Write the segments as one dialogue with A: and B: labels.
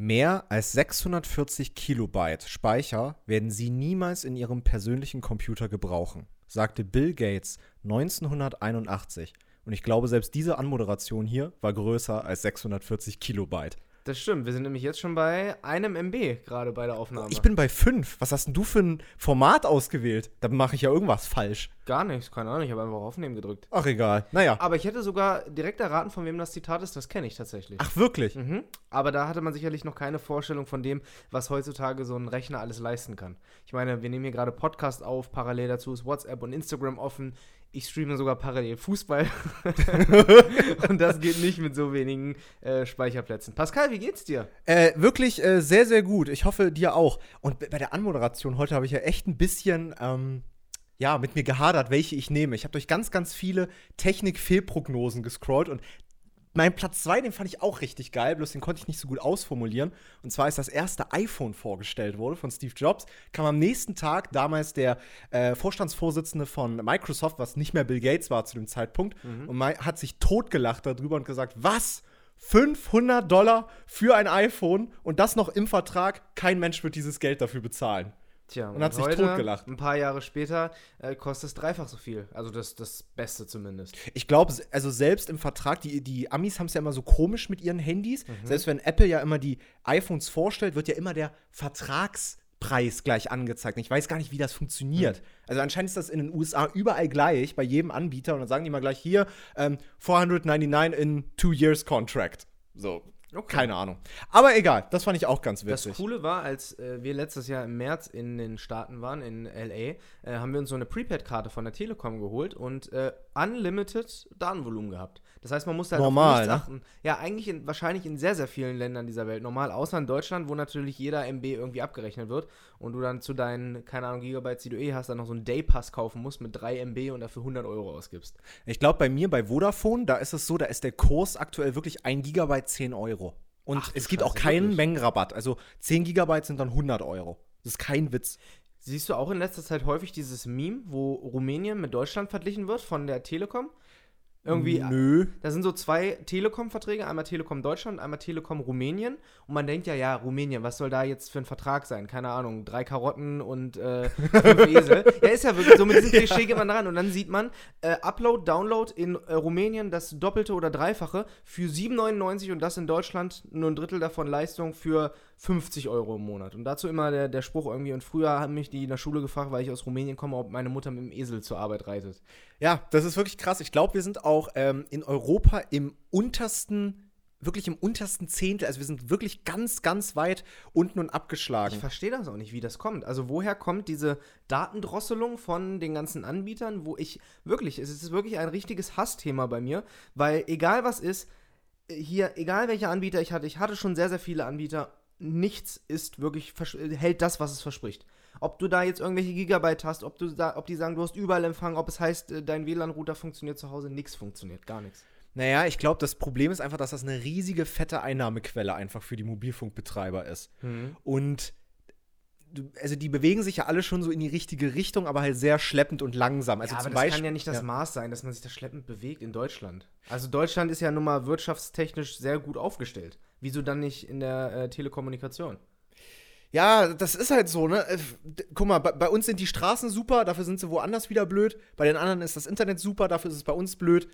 A: Mehr als 640 Kilobyte Speicher werden Sie niemals in Ihrem persönlichen Computer gebrauchen, sagte Bill Gates 1981. Und ich glaube, selbst diese Anmoderation hier war größer als 640 Kilobyte.
B: Das stimmt, wir sind nämlich jetzt schon bei einem MB gerade bei der Aufnahme.
A: Ich bin bei 5. Was hast denn du für ein Format ausgewählt? Da mache ich ja irgendwas falsch.
B: Gar nichts, keine Ahnung, ich habe einfach Aufnehmen gedrückt.
A: Ach, egal. Naja.
B: Aber ich hätte sogar direkt erraten, von wem das Zitat ist, das kenne ich tatsächlich.
A: Ach, wirklich?
B: Mhm. Aber da hatte man sicherlich noch keine Vorstellung von dem, was heutzutage so ein Rechner alles leisten kann. Ich meine, wir nehmen hier gerade Podcast auf, parallel dazu ist WhatsApp und Instagram offen. Ich streame sogar parallel Fußball. und das geht nicht mit so wenigen äh, Speicherplätzen. Pascal, wie geht's dir?
A: Äh, wirklich äh, sehr, sehr gut. Ich hoffe, dir auch. Und bei der Anmoderation heute habe ich ja echt ein bisschen. Ähm ja, mit mir gehadert, welche ich nehme. Ich habe durch ganz, ganz viele Technik-Fehlprognosen gescrollt und mein Platz 2, den fand ich auch richtig geil, bloß den konnte ich nicht so gut ausformulieren. Und zwar ist das erste iPhone vorgestellt wurde von Steve Jobs. Kam am nächsten Tag damals der äh, Vorstandsvorsitzende von Microsoft, was nicht mehr Bill Gates war zu dem Zeitpunkt, mhm. und hat sich totgelacht darüber und gesagt, was? 500 Dollar für ein iPhone und das noch im Vertrag. Kein Mensch wird dieses Geld dafür bezahlen.
B: Tja, und, und hat sich totgelacht. Ein paar Jahre später äh, kostet es dreifach so viel. Also das, das Beste zumindest.
A: Ich glaube, also selbst im Vertrag, die, die Amis haben es ja immer so komisch mit ihren Handys. Mhm. Selbst wenn Apple ja immer die iPhones vorstellt, wird ja immer der Vertragspreis gleich angezeigt. Ich weiß gar nicht, wie das funktioniert. Mhm. Also anscheinend ist das in den USA überall gleich, bei jedem Anbieter. Und dann sagen die mal gleich hier, ähm, 499 in two years contract. So, Okay. Keine Ahnung. Aber egal, das fand ich auch ganz witzig.
B: Das Coole war, als äh, wir letztes Jahr im März in den Staaten waren, in LA, äh, haben wir uns so eine Prepaid-Karte von der Telekom geholt und äh, unlimited Datenvolumen gehabt. Das heißt, man muss halt
A: normal,
B: auf achten. Ne? Ja, eigentlich in, wahrscheinlich in sehr, sehr vielen Ländern dieser Welt normal, außer in Deutschland, wo natürlich jeder MB irgendwie abgerechnet wird und du dann zu deinen, keine Ahnung, Gigabytes, die du eh hast, dann noch so einen Daypass kaufen musst mit 3 MB und dafür 100 Euro ausgibst.
A: Ich glaube, bei mir, bei Vodafone, da ist es so, da ist der Kurs aktuell wirklich 1 Gigabyte 10 Euro. Und Ach, es gibt Scheiße, auch keinen wirklich? Mengenrabatt. Also 10 Gigabyte sind dann 100 Euro. Das ist kein Witz.
B: Siehst du auch in letzter Zeit häufig dieses Meme, wo Rumänien mit Deutschland verglichen wird von der Telekom? Irgendwie,
A: Nö.
B: Da sind so zwei Telekom-Verträge, einmal Telekom Deutschland, einmal Telekom Rumänien. Und man denkt ja, ja, Rumänien, was soll da jetzt für ein Vertrag sein? Keine Ahnung, drei Karotten und äh, fünf Esel. ja, ist ja wirklich so, mit diesem Klischee geht man dran. Und dann sieht man, äh, Upload, Download in äh, Rumänien das Doppelte oder Dreifache für 7,99 und das in Deutschland nur ein Drittel davon Leistung für 50 Euro im Monat. Und dazu immer der, der Spruch irgendwie, und früher haben mich die in der Schule gefragt, weil ich aus Rumänien komme, ob meine Mutter mit dem Esel zur Arbeit reitet.
A: Ja, das ist wirklich krass. Ich glaube, wir sind auch ähm, in Europa im untersten wirklich im untersten Zehntel, also wir sind wirklich ganz, ganz weit unten und abgeschlagen.
B: Ich verstehe das auch nicht, wie das kommt. Also woher kommt diese Datendrosselung von den ganzen Anbietern, wo ich wirklich, es ist wirklich ein richtiges Hassthema bei mir, weil egal was ist, hier, egal welcher Anbieter ich hatte, ich hatte schon sehr, sehr viele Anbieter nichts ist wirklich, hält das, was es verspricht. Ob du da jetzt irgendwelche Gigabyte hast, ob, du da, ob die sagen, du hast überall Empfang, ob es heißt, äh, dein WLAN-Router funktioniert zu Hause, nichts funktioniert, gar nichts.
A: Naja, ich glaube, das Problem ist einfach, dass das eine riesige, fette Einnahmequelle einfach für die Mobilfunkbetreiber ist. Mhm. Und also die bewegen sich ja alle schon so in die richtige Richtung, aber halt sehr schleppend und langsam. Also
B: ja, aber
A: zum
B: das
A: Beispiel,
B: kann ja nicht das ja. Maß sein, dass man sich da schleppend bewegt in Deutschland. Also Deutschland ist ja nun mal wirtschaftstechnisch sehr gut aufgestellt. Wieso dann nicht in der äh, Telekommunikation?
A: Ja, das ist halt so, ne? Äh, guck mal, bei, bei, uns sind die Straßen super, dafür sind sie woanders wieder blöd. Bei den anderen ist das Internet super, dafür ist es bei uns blöd.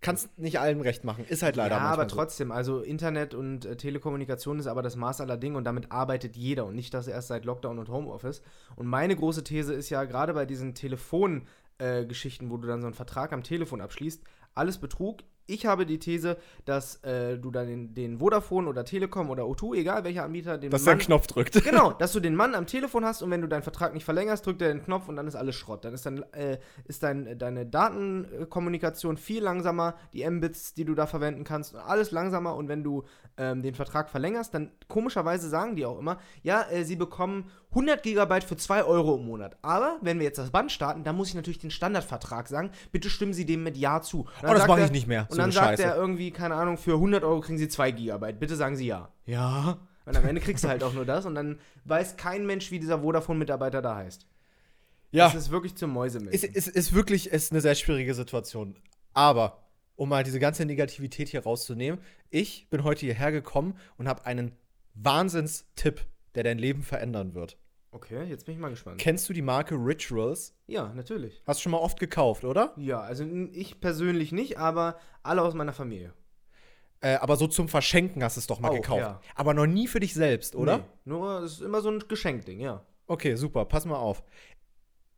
A: Kannst nicht allen recht machen. Ist halt leider
B: Ja, aber trotzdem, so. also Internet und äh, Telekommunikation ist aber das Maß aller Dinge und damit arbeitet jeder und nicht das erst seit Lockdown und Homeoffice. Und meine große These ist ja, gerade bei diesen Telefongeschichten, äh, wo du dann so einen Vertrag am Telefon abschließt, alles Betrug, ich habe die These, dass äh, du dann den, den, Vodafone oder Telekom oder O2, egal welcher Anbieter, den
A: dass Mann, der Knopf drückt.
B: Genau, dass du den Mann am Telefon hast und wenn du deinen Vertrag nicht verlängerst, drückt er den Knopf und dann ist alles Schrott. Dann ist, dann, äh, ist dein, deine Datenkommunikation viel langsamer, die Mbits, die du da verwenden kannst, alles langsamer und wenn du ähm, den Vertrag verlängerst, dann komischerweise sagen die auch immer, ja, äh, sie bekommen 100 Gigabyte für 2 Euro im Monat. Aber wenn wir jetzt das Band starten, dann muss ich natürlich den Standardvertrag sagen, bitte stimmen Sie dem mit Ja zu.
A: Oh, das mache ich nicht mehr.
B: Und dann sagt er irgendwie, keine Ahnung, für 100 Euro kriegen Sie 2 Gigabyte. Bitte sagen Sie Ja. Ja. Und am Ende kriegst du halt auch nur das und dann weiß kein Mensch, wie dieser Vodafone-Mitarbeiter da heißt. Ja. Das ist wirklich zum Mäusemilch.
A: Es ist, ist, ist wirklich ist eine sehr schwierige Situation. Aber um mal diese ganze Negativität hier rauszunehmen, ich bin heute hierher gekommen und habe einen Wahnsinnstipp, der dein Leben verändern wird.
B: Okay, jetzt bin ich mal gespannt.
A: Kennst du die Marke Rituals?
B: Ja, natürlich.
A: Hast du schon mal oft gekauft, oder?
B: Ja, also ich persönlich nicht, aber alle aus meiner Familie.
A: Äh, aber so zum Verschenken hast du es doch mal
B: Auch,
A: gekauft.
B: ja.
A: Aber noch nie für dich selbst, oder?
B: Nee, nur, es ist immer so ein Geschenkding, ja.
A: Okay, super, pass mal auf.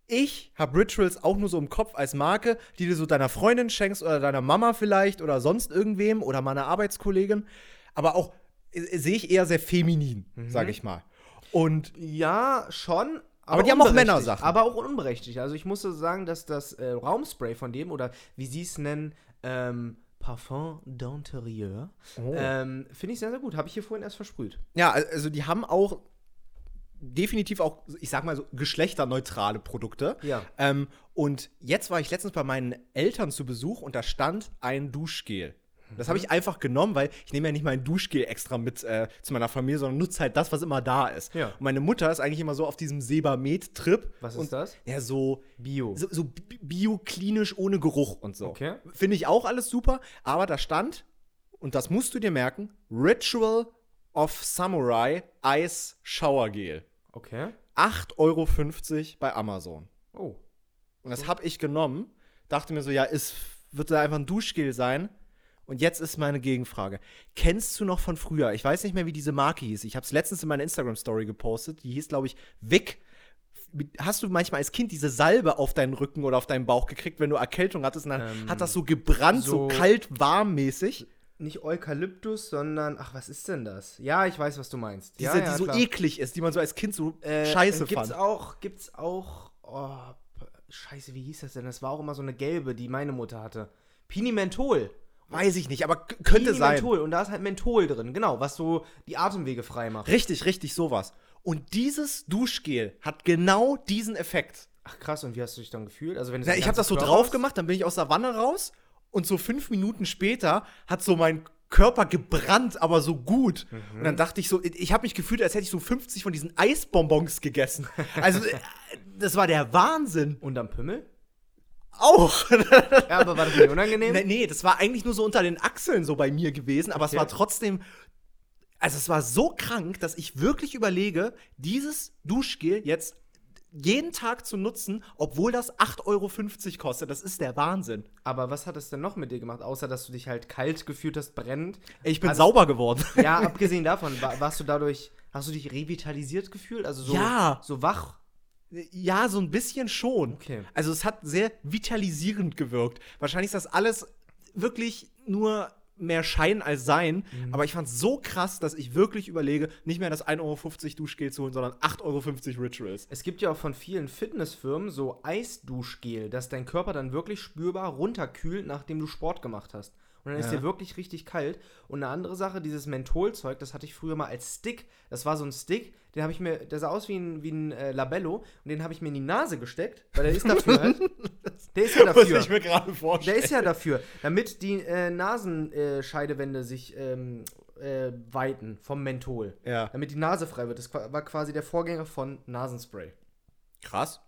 A: Ich habe Rituals auch nur so im Kopf als Marke, die du so deiner Freundin schenkst oder deiner Mama vielleicht oder sonst irgendwem oder meiner Arbeitskollegin. Aber auch äh, sehe ich eher sehr feminin,
B: Mhm.
A: sage ich mal. Und
B: Ja, schon.
A: Aber die haben auch
B: unberechtigt.
A: Männersachen.
B: Aber auch unberechtigt. Also ich musste sagen, dass das äh, Raumspray von dem, oder wie sie es nennen, ähm, Parfum d'Intérieur,
A: Oh.
B: ähm, finde ich sehr, sehr gut. Habe ich hier vorhin erst versprüht.
A: ja, also die haben auch definitiv auch, ich sag mal so, geschlechterneutrale Produkte.
B: Ja.
A: Ähm, und jetzt war ich letztens bei meinen Eltern zu Besuch und da stand ein Duschgel. Das
B: Mhm.
A: habe ich einfach genommen, weil ich nehme ja nicht mein Duschgel extra mit äh, zu meiner Familie, sondern nutze halt das, was immer da ist.
B: Ja.
A: Und meine Mutter ist eigentlich immer so auf diesem Sebamed-Trip.
B: Was
A: und,
B: ist das?
A: Ja, so
B: Bio.
A: so, so bi- bioklinisch ohne Geruch und so.
B: Okay.
A: Finde ich auch alles super, aber da stand, und das musst du dir merken, Ritual of Samurai Ice Shower Gel.
B: Okay.
A: 8,50 Euro bei Amazon.
B: Oh.
A: Und das habe ich genommen, dachte mir so, ja, es wird da einfach ein Duschgel sein. Und jetzt ist meine Gegenfrage. Kennst du noch von früher? Ich weiß nicht mehr, wie diese Marke hieß. Ich habe es letztens in meiner Instagram-Story gepostet. Die hieß, glaube ich, Vic. Hast du manchmal als Kind diese Salbe auf deinen Rücken oder auf deinen Bauch gekriegt, wenn du Erkältung hattest? Und dann
B: Ähm,
A: hat das so gebrannt, so,
B: so-
A: kalt, warm mäßig.
B: Nicht Eukalyptus, sondern, ach, was ist denn das? Ja, ich weiß, was du meinst.
A: Diese,
B: ja, ja,
A: die so
B: klar.
A: eklig ist, die man so als Kind so
B: Äh,
A: scheiße
B: gibt's
A: fand.
B: auch, gibt's auch, oh, scheiße, wie hieß das denn? Das war auch immer so eine gelbe, die meine Mutter hatte. Pinimentol.
A: Weiß ich nicht, aber könnte sein.
B: Pinimentol. Und da ist halt Menthol drin, genau, was so die Atemwege frei macht.
A: Richtig, richtig, sowas. Und dieses Duschgel hat genau diesen Effekt.
B: Ach krass, und wie hast du dich dann gefühlt? Also wenn
A: Na, ich habe das so drauf
B: hast?
A: gemacht, dann bin ich aus der Wanne raus und so fünf Minuten später hat so mein Körper gebrannt, aber so gut. Und dann dachte ich so, ich habe mich gefühlt, als hätte ich so 50 von diesen Eisbonbons gegessen. Also, äh, das war der Wahnsinn.
B: Und am Pimmel?
A: Auch.
B: Ja, aber war das nicht unangenehm?
A: nee, nee, das war eigentlich nur so unter den Achseln so bei mir gewesen, aber
B: Okay.
A: es war trotzdem. Also, es war so krank, dass ich wirklich überlege, dieses Duschgel jetzt jeden Tag zu nutzen, obwohl das 8,50 Euro kostet. Das ist der Wahnsinn.
B: Aber was hat es denn noch mit dir gemacht, außer dass du dich halt kalt gefühlt hast, brennend?
A: Ich bin
B: Also-
A: sauber geworden.
B: Ja, abgesehen davon, war, warst du dadurch, hast du dich revitalisiert gefühlt? Also so,
A: Ja.
B: so wach?
A: Ja, so ein bisschen schon.
B: Okay.
A: Also es hat sehr vitalisierend gewirkt. Wahrscheinlich ist das alles wirklich nur mehr Schein als Sein.
B: Mhm.
A: Aber ich fand es so krass, dass ich wirklich überlege, nicht mehr das 1,50 Euro Duschgel zu holen, sondern 8,50 Euro Rituals.
B: Es gibt ja auch von vielen Fitnessfirmen so Eisduschgel, das dein Körper dann wirklich spürbar runterkühlt, nachdem du Sport gemacht hast. Und dann ist
A: Ja.
B: dir wirklich richtig kalt. Und eine andere Sache, dieses Mentholzeug, das hatte ich früher mal als Stick. Das war so ein Stick, den habe ich mir, der sah aus wie ein, wie ein äh, Labello und den habe ich mir in die Nase gesteckt, weil der ist dafür halt. Der ist ja dafür.
A: ich mir gerade
B: Der
A: vorstellen.
B: ist ja dafür, damit die äh, Nasenscheidewände sich ähm, äh, weiten vom Menthol.
A: Ja.
B: Damit die Nase frei wird. Das war quasi der Vorgänger von Nasenspray.
A: Krass.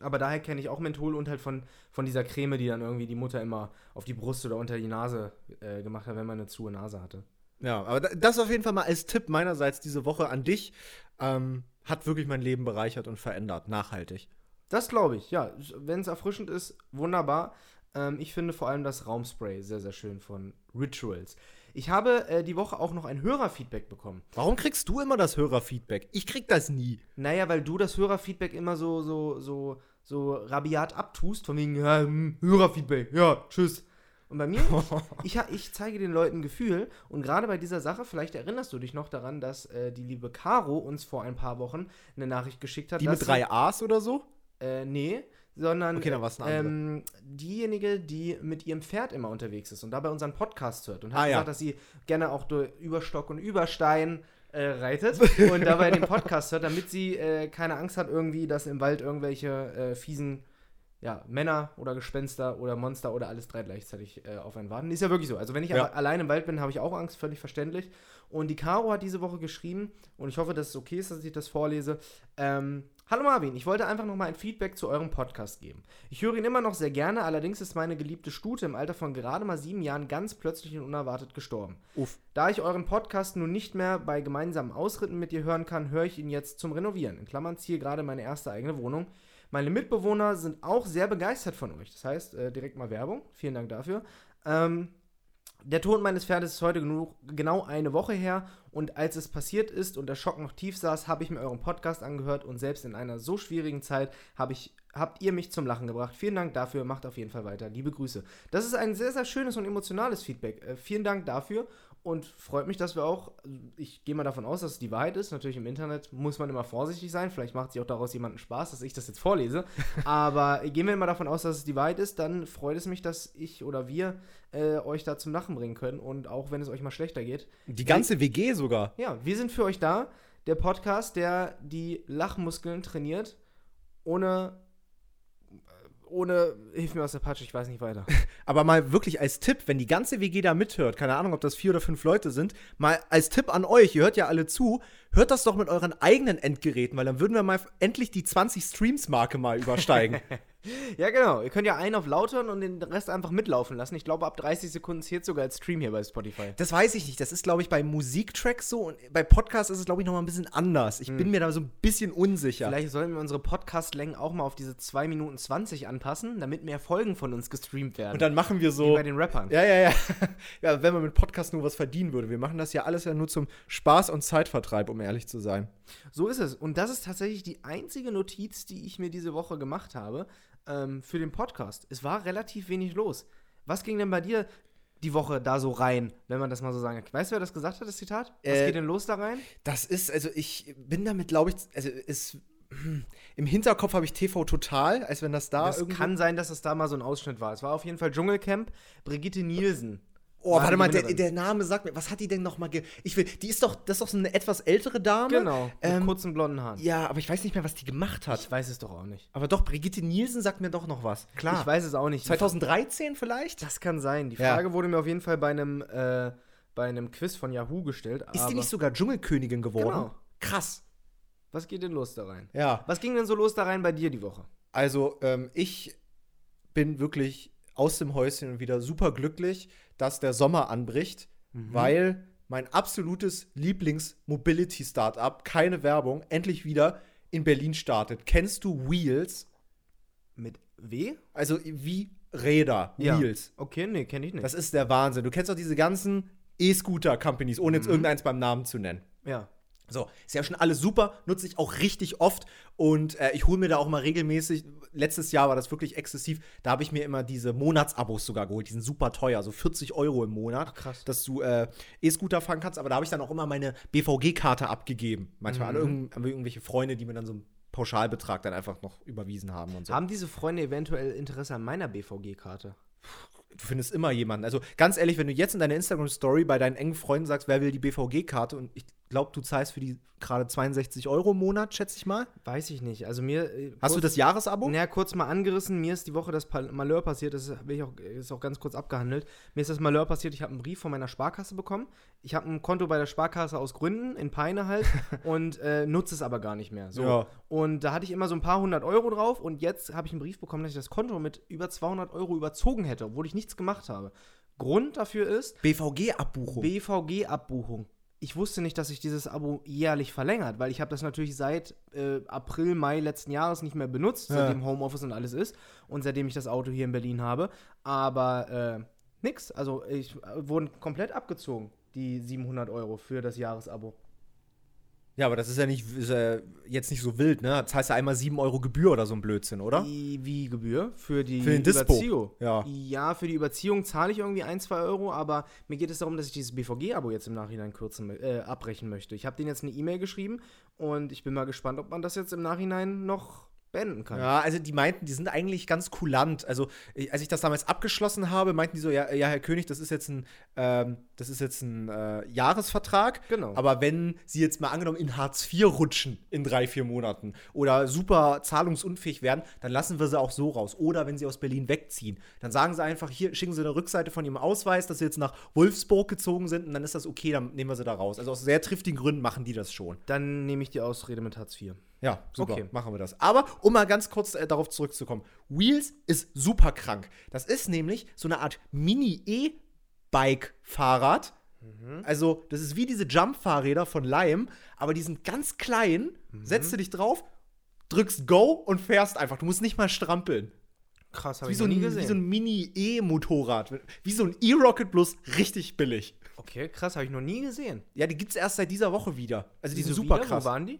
B: Aber daher kenne ich auch Menthol und halt von, von dieser Creme, die dann irgendwie die Mutter immer auf die Brust oder unter die Nase äh, gemacht hat, wenn man eine zuhe Nase hatte.
A: Ja, aber da- das auf jeden Fall mal als Tipp meinerseits diese Woche an dich. Ähm, hat wirklich mein Leben bereichert und verändert. Nachhaltig.
B: Das glaube ich, ja. Wenn es erfrischend ist, wunderbar. Ähm, ich finde vor allem das Raumspray sehr, sehr schön von Rituals. Ich habe äh, die Woche auch noch ein Hörerfeedback bekommen.
A: Warum kriegst du immer das Hörerfeedback? Ich krieg das nie.
B: Naja, weil du das Hörerfeedback immer so, so, so, so rabiat abtust, von wegen, ja, hm, Hörerfeedback, ja, tschüss. Und bei mir, ich, ich zeige den Leuten Gefühl und gerade bei dieser Sache, vielleicht erinnerst du dich noch daran, dass äh, die liebe Caro uns vor ein paar Wochen eine Nachricht geschickt hat.
A: Die mit drei A's oder so?
B: Äh, nee, sondern
A: Okay,
B: ähm, diejenige, die mit ihrem Pferd immer unterwegs ist und dabei unseren Podcast hört und hat
A: Ah, ja.
B: gesagt, dass sie gerne auch durch, über Stock und über Stein äh, reitet und dabei den Podcast hört, damit sie äh, keine Angst hat irgendwie, dass im Wald irgendwelche äh, fiesen ja, Männer oder Gespenster oder Monster oder alles drei gleichzeitig äh, auf einen warten. Ist ja wirklich so. Also wenn ich
A: Ja.
B: allein im Wald bin, habe ich auch Angst, völlig verständlich. Und die Caro hat diese Woche geschrieben, und ich hoffe, dass es okay ist, dass ich das vorlese. Ähm, Hallo Marvin, ich wollte einfach nochmal ein Feedback zu eurem Podcast geben. Ich höre ihn immer noch sehr gerne, allerdings ist meine geliebte Stute im Alter von gerade mal sieben Jahren ganz plötzlich und unerwartet gestorben.
A: Uff.
B: Da ich euren Podcast nun nicht mehr bei gemeinsamen Ausritten mit dir hören kann, höre ich ihn jetzt zum Renovieren. In Klammern ziehe gerade meine erste eigene Wohnung. Meine Mitbewohner sind auch sehr begeistert von euch. Das heißt, äh, direkt mal Werbung. Vielen Dank dafür. Ähm, der Tod meines Pferdes ist heute genug, genau eine Woche her und als es passiert ist und der Schock noch tief saß, habe ich mir euren Podcast angehört und selbst in einer so schwierigen Zeit hab ich, habt ihr mich zum Lachen gebracht. Vielen Dank dafür, macht auf jeden Fall weiter. Liebe Grüße. Das ist ein sehr, sehr schönes und emotionales Feedback. Äh, vielen Dank dafür und freut mich, dass wir auch, ich gehe mal davon aus, dass es die Wahrheit ist. Natürlich im Internet muss man immer vorsichtig sein. Vielleicht macht sich auch daraus jemanden Spaß, dass ich das jetzt vorlese. Aber gehen wir immer davon aus, dass es die Wahrheit ist, dann freut es mich, dass ich oder wir äh, euch da zum Lachen bringen können. Und auch wenn es euch mal schlechter geht.
A: Die ganze WG sogar.
B: Ja, wir sind für euch da. Der Podcast, der die Lachmuskeln trainiert, ohne ohne, hilf mir aus der Patsche, ich weiß nicht weiter.
A: Aber mal wirklich als Tipp, wenn die ganze WG da mithört, keine Ahnung, ob das vier oder fünf Leute sind, mal als Tipp an euch, ihr hört ja alle zu, hört das doch mit euren eigenen Endgeräten, weil dann würden wir mal endlich die 20 Streams-Marke mal übersteigen.
B: ja, genau. Ihr könnt ja einen auf lautern und den Rest einfach mitlaufen lassen. Ich glaube, ab 30 Sekunden zählt sogar als Stream hier bei Spotify.
A: Das weiß ich nicht. Das ist, glaube ich, bei Musiktracks so und bei Podcasts ist es, glaube ich, noch mal ein bisschen anders. Ich hm. bin mir da so ein bisschen unsicher.
B: Vielleicht sollten wir unsere Podcast-Längen auch mal auf diese 2 Minuten 20 anpassen, damit mehr Folgen von uns gestreamt werden.
A: Und dann machen wir so.
B: Wie bei den Rappern.
A: Ja, ja, ja. ja, wenn man mit Podcast nur was verdienen würde. Wir machen das ja alles ja nur zum Spaß und Zeitvertreib, um ehrlich zu sein.
B: So ist es. Und das ist tatsächlich die einzige Notiz, die ich mir diese Woche gemacht habe ähm, für den Podcast. Es war relativ wenig los. Was ging denn bei dir die Woche da so rein, wenn man das mal so sagen kann? Weißt du, wer das gesagt hat, das Zitat? Was äh, geht denn los da rein?
A: Das ist, also ich bin damit, glaube ich, also es hm, im Hinterkopf habe ich TV Total, als wenn das da
B: Es kann sein, dass es da mal so ein Ausschnitt war. Es war auf jeden Fall Dschungelcamp. Brigitte Nielsen
A: Oh, warte mal, der, der, Name sagt mir, was hat die denn noch mal ge Ich will, die ist doch, das ist doch so eine etwas ältere Dame.
B: Genau, mit ähm, kurzen blonden Haaren.
A: Ja, aber ich weiß nicht mehr, was die gemacht hat.
B: Ich weiß es doch auch nicht.
A: Aber doch, Brigitte Nielsen sagt mir doch noch was.
B: Klar. Ich weiß es auch nicht.
A: 2013 vielleicht?
B: Das kann sein. Die Frage ja. wurde mir auf jeden Fall bei einem, äh, bei einem Quiz von Yahoo gestellt.
A: Ist die nicht sogar Dschungelkönigin geworden? Genau. Krass.
B: Was geht denn los da rein?
A: Ja.
B: Was ging denn so los da rein bei dir die Woche?
A: Also, ähm, ich bin wirklich aus dem Häuschen und wieder super glücklich dass der Sommer anbricht, mhm. weil mein absolutes Lieblings-Mobility-Startup, keine Werbung, endlich wieder in Berlin startet. Kennst du Wheels?
B: Mit W?
A: Also wie Räder,
B: ja. Wheels. Okay, nee, kenne ich nicht.
A: Das ist der Wahnsinn. Du kennst doch diese ganzen E-Scooter-Companies, ohne jetzt mhm. irgendeins beim Namen zu nennen.
B: Ja.
A: So, ist ja schon alles super, nutze ich auch richtig oft und äh, ich hole mir da auch mal regelmäßig. Letztes Jahr war das wirklich exzessiv. Da habe ich mir immer diese Monatsabos sogar geholt. Die sind super teuer, so 40 Euro im Monat,
B: Ach, krass.
A: dass du äh, E-Scooter fahren kannst. Aber da habe ich dann auch immer meine BVG-Karte abgegeben. Manchmal mhm. an irgendw irgendwelche Freunde, die mir dann so einen Pauschalbetrag dann einfach noch überwiesen haben und so.
B: Haben diese Freunde eventuell Interesse an meiner BVG-Karte?
A: Du findest immer jemanden. Also ganz ehrlich, wenn du jetzt in deiner Instagram-Story bei deinen engen Freunden sagst, wer will die BVG-Karte und ich glaube, du zahlst für die gerade 62 Euro im Monat, schätze ich mal.
B: Weiß ich nicht. Also mir.
A: Äh, Hast du das Jahresabo?
B: Naja, kurz mal angerissen. Mir ist die Woche das Malheur passiert. Das ist auch, ist auch ganz kurz abgehandelt. Mir ist das Malheur passiert. Ich habe einen Brief von meiner Sparkasse bekommen. Ich habe ein Konto bei der Sparkasse aus Gründen in Peine halt und äh, nutze es aber gar nicht mehr. So. Ja. Und da hatte ich immer so ein paar hundert Euro drauf und jetzt habe ich einen Brief bekommen, dass ich das Konto mit über 200 Euro überzogen hätte, obwohl ich nichts gemacht habe. Grund dafür ist
A: BVG-Abbuchung.
B: BVG-Abbuchung ich wusste nicht, dass sich dieses Abo jährlich verlängert, weil ich habe das natürlich seit äh, April, Mai letzten Jahres nicht mehr benutzt, ja. seitdem Homeoffice und alles ist und seitdem ich das Auto hier in Berlin habe. Aber äh, nix, also ich äh, wurden komplett abgezogen, die 700 Euro für das Jahresabo.
A: Ja, aber das ist ja nicht ist ja jetzt nicht so wild, ne? Das heißt ja einmal 7 Euro Gebühr oder so ein Blödsinn, oder?
B: Wie, wie Gebühr? Für die
A: für den Überziehung.
B: Ja. ja, für die Überziehung zahle ich irgendwie 1, 2 Euro, aber mir geht es darum, dass ich dieses BVG-Abo jetzt im Nachhinein kürzen, äh, abbrechen möchte. Ich habe denen jetzt eine E-Mail geschrieben und ich bin mal gespannt, ob man das jetzt im Nachhinein noch beenden kann.
A: Ja, also die meinten, die sind eigentlich ganz kulant. Also, als ich das damals abgeschlossen habe, meinten die so, ja, ja Herr König, das ist jetzt ein, ähm, das ist jetzt ein äh, Jahresvertrag.
B: Genau.
A: Aber wenn Sie jetzt mal angenommen in Hartz IV rutschen in drei, vier Monaten oder super zahlungsunfähig werden, dann lassen wir sie auch so raus. Oder wenn sie aus Berlin wegziehen, dann sagen sie einfach, hier schicken sie eine Rückseite von ihrem Ausweis, dass sie jetzt nach Wolfsburg gezogen sind und dann ist das okay, dann nehmen wir sie da raus. Also aus sehr triftigen Gründen machen die das schon.
B: Dann nehme ich die Ausrede mit Hartz IV.
A: Ja, super,
B: Okay.
A: machen wir das. Aber um mal ganz kurz äh, darauf zurückzukommen, Wheels ist super krank. Das ist nämlich so eine Art Mini-E-Bike-Fahrrad. Also, das ist wie diese Jump-Fahrräder von Lime, aber die sind ganz klein. Setzt du dich drauf, drückst Go und fährst einfach. Du musst nicht mal strampeln.
B: Krass, habe ich
A: so,
B: noch
A: ein,
B: nie gesehen.
A: wie so ein Mini-E-Motorrad. Wie so ein E-Rocket, bloß richtig billig.
B: okay, krass, habe ich noch nie gesehen.
A: Ja, die gibt's erst seit dieser Woche wieder. Also, die sind super
B: wieder?
A: krass.
B: Wo waren die?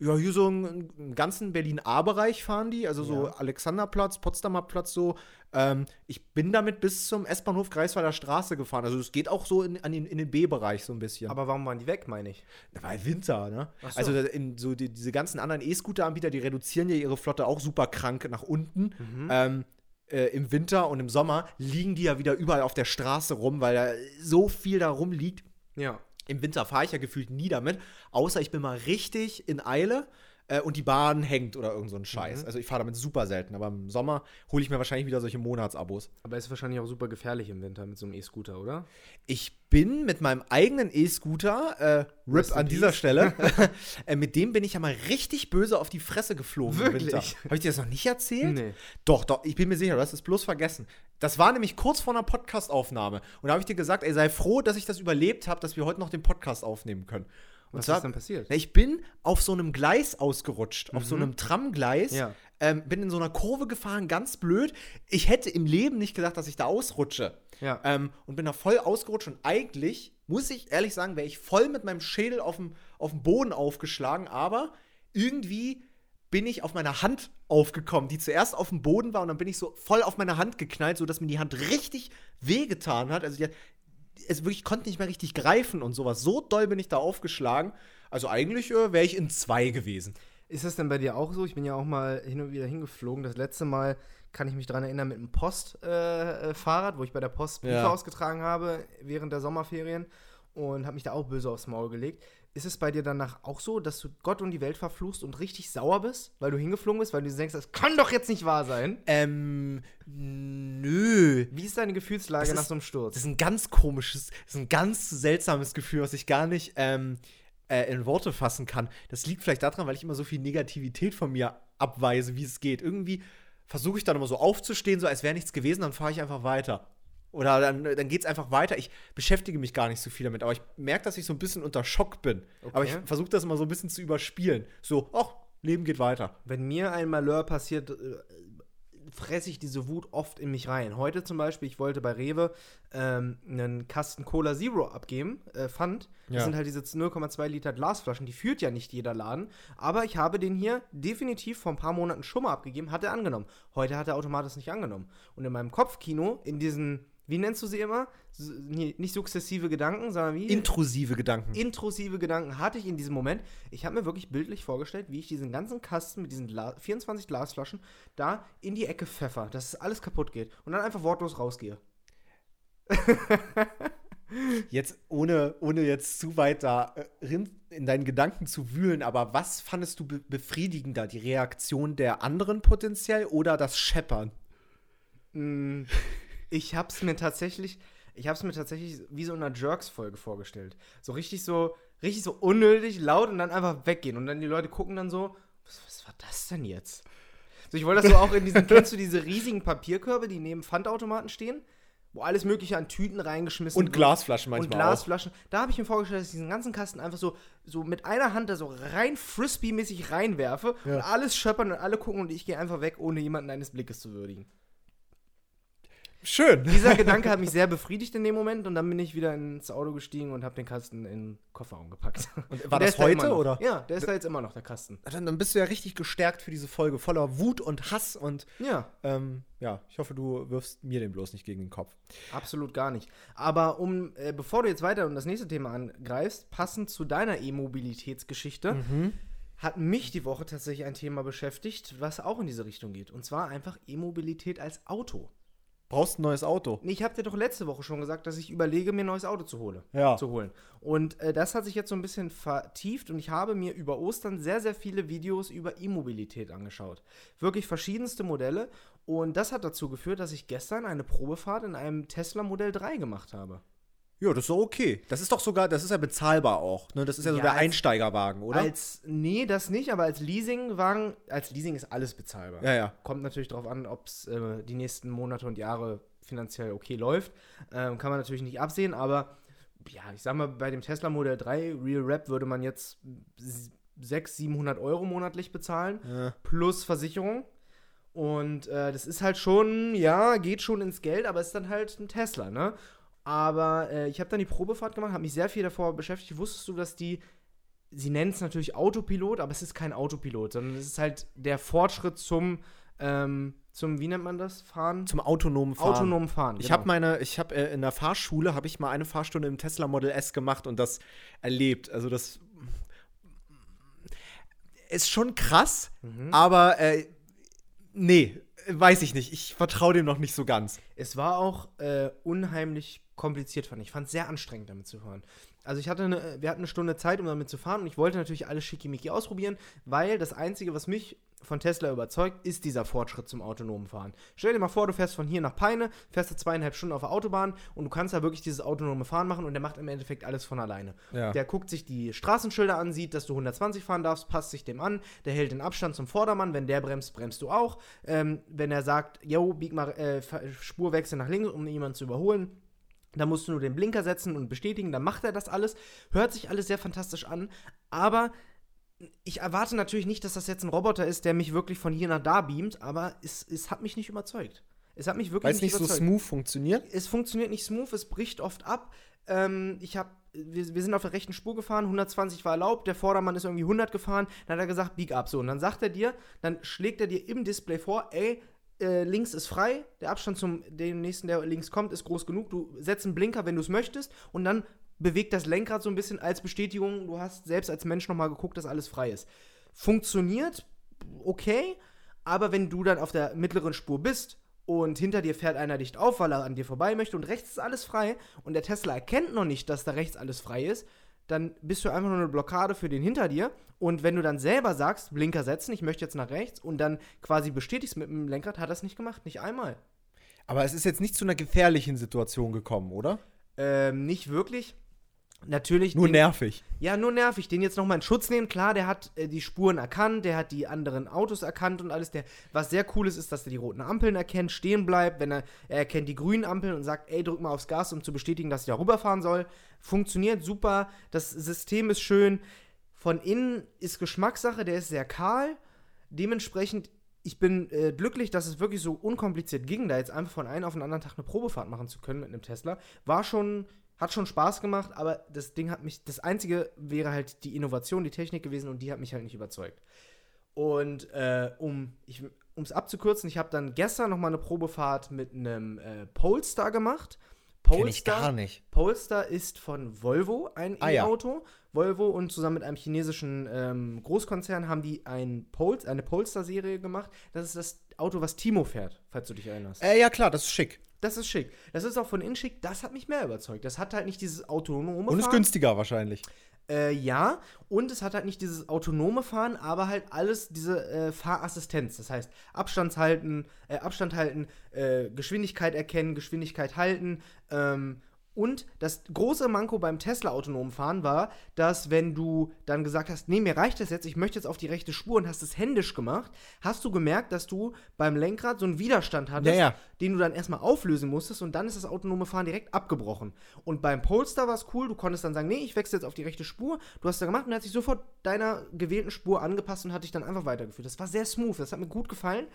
A: Ja, hier so im, im ganzen Berlin-A-Bereich fahren die, also so
B: Ja.
A: Alexanderplatz, Potsdamer Platz so. Ähm, ich bin damit bis zum S-Bahnhof Greifswalder Straße gefahren. Also es geht auch so in, den, in den B-Bereich so ein bisschen.
B: Aber warum waren die weg, meine ich?
A: Da war Winter, ne?
B: So.
A: Also in, so die, diese ganzen anderen E-Scooter-Anbieter, die reduzieren ja ihre Flotte auch super krank nach unten.
B: Mhm.
A: Ähm, äh, Im Winter und im Sommer liegen die ja wieder überall auf der Straße rum, weil da so viel da rumliegt.
B: Ja.
A: Im Winter fahre ich ja gefühlt nie damit, außer ich bin mal richtig in Eile äh, und die Bahn hängt oder irgend so ein Scheiß. Also ich fahre damit super selten, aber im Sommer hole ich mir wahrscheinlich wieder solche Monatsabos.
B: Aber ist wahrscheinlich auch super gefährlich im Winter mit so einem E-Scooter, oder?
A: Ich bin mit meinem eigenen E-Scooter, äh, RIP an dieser. Stelle, äh, mit dem bin ich ja mal richtig böse auf die Fresse geflogen
B: Wirklich?
A: im Winter. Habe ich dir das noch nicht erzählt?
B: Nee.
A: Doch, doch, ich bin mir sicher, du hast es bloß vergessen. Das war nämlich kurz vor einer Podcast-Aufnahme. Und da habe ich dir gesagt, ey, sei froh, dass ich das überlebt habe, dass wir heute noch den Podcast aufnehmen können. Und
B: Was
A: zwar-
B: ist denn passiert?
A: Na, ich bin auf so einem Gleis ausgerutscht, auf so einem Tramgleis.
B: Mhm. Ja.
A: Ähm, bin in so einer Kurve gefahren, ganz blöd. Ich hätte im Leben nicht gedacht, dass ich da ausrutsche.
B: Ja.
A: Ähm, und bin da voll ausgerutscht. Und eigentlich, muss ich ehrlich sagen, wäre ich voll mit meinem Schädel auf dem, auf dem Boden aufgeschlagen. Aber irgendwie bin ich auf meiner Hand aufgekommen, die zuerst auf dem Boden war. Und dann bin ich so voll auf meine Hand geknallt, sodass mir die Hand richtig wehgetan hat. Also die hat es wirklich ich konnte nicht mehr richtig greifen und sowas. So doll bin ich da aufgeschlagen. Also eigentlich äh, wäre ich in zwei gewesen.
B: Ist das denn bei dir auch so? Ich bin ja auch mal hin und wieder hingeflogen. Das letzte Mal kann ich mich daran erinnern mit einem Postfahrrad, äh, wo ich bei der Post Briefe
A: Ja.
B: ausgetragen habe während der Sommerferien und habe mich da auch böse aufs Maul gelegt. Ist es bei dir danach auch so, dass du Gott und die Welt verfluchst und richtig sauer bist, weil du hingeflogen bist, weil du denkst, das kann doch jetzt nicht wahr sein?
A: Ähm, nö.
B: Wie ist deine Gefühlslage
A: Das
B: nach
A: ist-
B: so einem Sturz?
A: Das ist ein ganz komisches, das ist ein ganz seltsames Gefühl, was ich gar nicht ähm, äh, in Worte fassen kann. Das liegt vielleicht daran, weil ich immer so viel Negativität von mir abweise, wie es geht. Irgendwie versuche ich dann immer so aufzustehen, so als wäre nichts gewesen, dann fahre ich einfach weiter. Oder dann, dann geht es einfach weiter. Ich beschäftige mich gar nicht so viel damit. Aber ich merke, dass ich so ein bisschen unter Schock bin. Aber ich
B: Okay.
A: versuche das immer so ein bisschen zu überspielen. So, ach, Leben geht weiter.
B: Wenn mir ein Malheur passiert, äh, fresse ich diese Wut oft in mich rein. Heute zum Beispiel, ich wollte bei Rewe ähm, einen Kasten Cola Zero abgeben, äh, Pfand. Das
A: Ja.
B: sind halt diese 0,2 Liter Glasflaschen, die führt ja nicht jeder Laden. Aber ich habe den hier definitiv vor ein paar Monaten schon mal abgegeben, hat er angenommen. Heute hat er automatisch nicht angenommen. Und in meinem Kopfkino, in diesen, wie nennst du sie immer? Nee, nicht sukzessive Gedanken, sondern wie?
A: Intrusive Gedanken.
B: intrusive Gedanken hatte ich in diesem Moment. Ich habe mir wirklich bildlich vorgestellt, wie ich diesen ganzen Kasten mit diesen Gla 24 Glasflaschen da in die Ecke pfeffer, dass es alles kaputt geht und dann einfach wortlos rausgehe.
A: Jetzt, ohne, ohne jetzt zu weit da äh, in deinen Gedanken zu wühlen, aber was fandest du be befriedigender? Die Reaktion der anderen potenziell oder das Scheppern?
B: Mm, Ich habe es mir tatsächlich, ich habe es mir tatsächlich wie so in einer Jerks-Folge vorgestellt. So richtig so, richtig so unnötig, laut und dann einfach weggehen. Und dann die Leute gucken dann so, was, was war das denn jetzt? So, ich wollte das so auch in diesen, kennst du diese riesigen Papierkörbe, die neben Pfandautomaten stehen? Wo alles Mögliche an Tüten reingeschmissen
A: Und
B: wird?
A: Glasflaschen
B: und
A: manchmal auch.
B: Glasflaschen. Da habe ich mir vorgestellt, dass ich diesen ganzen Kasten einfach so, so mit einer Hand da so rein Frisbee-mäßig reinwerfe
A: Ja.
B: und alles scheppern und alle gucken und ich gehe einfach weg, ohne jemanden eines Blickes zu würdigen.
A: Schön.
B: Dieser Gedanke hat mich sehr befriedigt in dem Moment und dann bin ich wieder ins Auto gestiegen und habe den Kasten in den Kofferraum gepackt.
A: Und war
B: der
A: das
B: da
A: heute
B: noch.
A: oder?
B: Ja, der ist da jetzt immer noch, der Kasten.
A: Dann, dann bist du ja richtig gestärkt für diese Folge, voller Wut und Hass und
B: Ja,
A: ähm, ja, ich hoffe, du wirfst mir den bloß nicht gegen den Kopf.
B: absolut gar nicht. Aber um, äh, bevor du jetzt weiter und das nächste Thema angreifst, passend zu deiner E-Mobilitätsgeschichte, hat mich die Woche tatsächlich ein Thema beschäftigt, was auch in diese Richtung geht. Und zwar einfach E-Mobilität als Auto.
A: Brauchst ein neues Auto.
B: Ich habe dir doch letzte Woche schon gesagt, dass ich überlege, mir ein neues Auto zu, hole,
A: Ja.
B: zu holen. Und äh, das hat sich jetzt so ein bisschen vertieft und ich habe mir über Ostern sehr, sehr viele Videos über E-Mobilität angeschaut. Wirklich verschiedenste Modelle. Und das hat dazu geführt, dass ich gestern eine Probefahrt in einem Tesla Modell 3 gemacht habe.
A: Ja, das ist doch okay. Das ist doch sogar, das ist ja bezahlbar auch. Ne? Das ist ja so
B: Ja,
A: der
B: als-
A: Einsteigerwagen, oder?
B: Als, nee, das nicht, aber als Leasingwagen, als Leasing ist alles bezahlbar.
A: ja, ja.
B: Kommt natürlich darauf an, ob es äh, die nächsten Monate und Jahre finanziell okay läuft. Ähm, kann man natürlich nicht absehen, aber ja, ich sag mal, bei dem Tesla Modell 3 Real Rap würde man jetzt 600, 700 Euro monatlich bezahlen,
A: Ja.
B: plus Versicherung. Und äh, das ist halt schon, ja, geht schon ins Geld, aber ist dann halt ein Tesla, ne? Aber äh, ich habe dann die Probefahrt gemacht, habe mich sehr viel davor beschäftigt. Wusstest du, dass die, sie nennen es natürlich Autopilot, aber es ist kein Autopilot, sondern es ist halt der Fortschritt zum, ähm, zum, wie nennt man das, Fahren?
A: Zum autonomen Fahren.
B: autonomen Fahren.
A: Ich
B: genau.
A: habe meine, ich habe äh, in der Fahrschule habe ich mal eine Fahrstunde im Tesla Model S gemacht und das erlebt. Also das ist schon krass,
B: Mhm.
A: aber äh, nee, weiß ich nicht. Ich vertraue dem noch nicht so ganz.
B: Es war auch äh, unheimlich kompliziert, fand ich. Ich fand es sehr anstrengend, damit zu fahren. Also ich hatte eine, wir hatten eine Stunde Zeit, um damit zu fahren und ich wollte natürlich alles schickimicki ausprobieren, weil das Einzige, was mich von Tesla überzeugt, ist dieser Fortschritt zum autonomen Fahren. Stell dir mal vor, du fährst von hier nach Peine, fährst du zweieinhalb Stunden auf der Autobahn und du kannst da wirklich dieses autonome Fahren machen und der macht im Endeffekt alles von alleine.
A: Ja.
B: Der guckt sich die Straßenschilder an, sieht, dass du 120 fahren darfst, passt sich dem an, der hält den Abstand zum Vordermann, wenn der bremst, bremst du auch. Ähm, wenn er sagt, yo, bieg mal äh, Spurwechsel nach links, um jemanden zu überholen, da musst du nur den Blinker setzen und bestätigen, dann macht er das alles. Hört sich alles sehr fantastisch an, aber ich erwarte natürlich nicht, dass das jetzt ein Roboter ist, der mich wirklich von hier nach da beamt, aber es, es hat mich nicht überzeugt. Es hat mich wirklich
A: Weil es nicht so
B: überzeugt
A: smooth funktioniert.
B: es funktioniert nicht smooth, es bricht oft ab. Ähm, ich habe, wir, wir sind auf der rechten Spur gefahren, 120 war erlaubt, der Vordermann ist irgendwie 100 gefahren, dann hat er gesagt, bieg ab so. Und dann sagt er dir, dann schlägt er dir im Display vor, ey, äh, links ist frei, der Abstand zum dem nächsten, der links kommt, ist groß genug, du setzt einen Blinker, wenn du es möchtest, und dann bewegt das Lenkrad so ein bisschen als Bestätigung, du hast selbst als Mensch nochmal geguckt, dass alles frei ist. Funktioniert, okay, aber wenn du dann auf der mittleren Spur bist und hinter dir fährt einer dicht auf, weil er an dir vorbei möchte und rechts ist alles frei und der Tesla erkennt noch nicht, dass da rechts alles frei ist, dann bist du einfach nur eine Blockade für den hinter dir. Und wenn du dann selber sagst, Blinker setzen, ich möchte jetzt nach rechts und dann quasi bestätigst mit dem Lenkrad, hat er es nicht gemacht, nicht einmal.
A: Aber es ist jetzt nicht zu einer gefährlichen Situation gekommen, oder?
B: Ähm, nicht wirklich. Natürlich.
A: Nur
B: den-
A: nervig.
B: Ja, nur nervig. Den jetzt nochmal in Schutz nehmen. Klar, der hat äh, die Spuren erkannt, der hat die anderen Autos erkannt und alles. Der, was sehr cool ist, ist, dass er die roten Ampeln erkennt, stehen bleibt. Wenn er, er erkennt die grünen Ampeln und sagt, ey, drück mal aufs Gas, um zu bestätigen, dass ich da rüberfahren soll. Funktioniert super. Das System ist schön. Von innen ist Geschmackssache, der ist sehr kahl. Dementsprechend, ich bin äh, glücklich, dass es wirklich so unkompliziert ging, da jetzt einfach von einem auf den anderen Tag eine Probefahrt machen zu können mit einem Tesla. War schon, hat schon Spaß gemacht, aber das Ding hat mich, das Einzige wäre halt die Innovation, die Technik gewesen und die hat mich halt nicht überzeugt. Und äh, um es abzukürzen, ich habe dann gestern noch mal eine Probefahrt mit einem äh, Polestar gemacht.
A: Kenn ich gar nicht.
B: Polestar ist von Volvo ein
A: Ah, ja.
B: E-Auto. Volvo und zusammen mit einem chinesischen ähm, Großkonzern haben die ein Pol eine Polestar-Serie gemacht. Das ist das Auto, was Timo fährt, falls du dich erinnerst.
A: Äh, ja, klar, das ist schick.
B: Das ist schick. Das ist auch von innen schick. Das hat mich mehr überzeugt. Das hat halt nicht dieses autonome
A: Und ist
B: Fahren.
A: günstiger wahrscheinlich.
B: Äh, ja, und es hat halt nicht dieses autonome Fahren, aber halt alles diese äh, Fahrassistenz. Das heißt, Abstand halten, äh, Abstand halten, äh, Geschwindigkeit erkennen, Geschwindigkeit halten. Ähm, und das große Manko beim Tesla autonomen Fahren war, dass wenn du dann gesagt hast, nee, mir reicht das jetzt, ich möchte jetzt auf die rechte Spur und hast es händisch gemacht, hast du gemerkt, dass du beim Lenkrad so einen Widerstand hattest,
A: Ja, ja.
B: den du dann erstmal auflösen musstest und dann ist das autonome Fahren direkt abgebrochen. Und beim Polestar war es cool, du konntest dann sagen, nee, ich wechsle jetzt auf die rechte Spur. Du hast da gemacht und er hat sich sofort deiner gewählten Spur angepasst und hat dich dann einfach weitergeführt. Das war sehr smooth, das hat mir gut gefallen.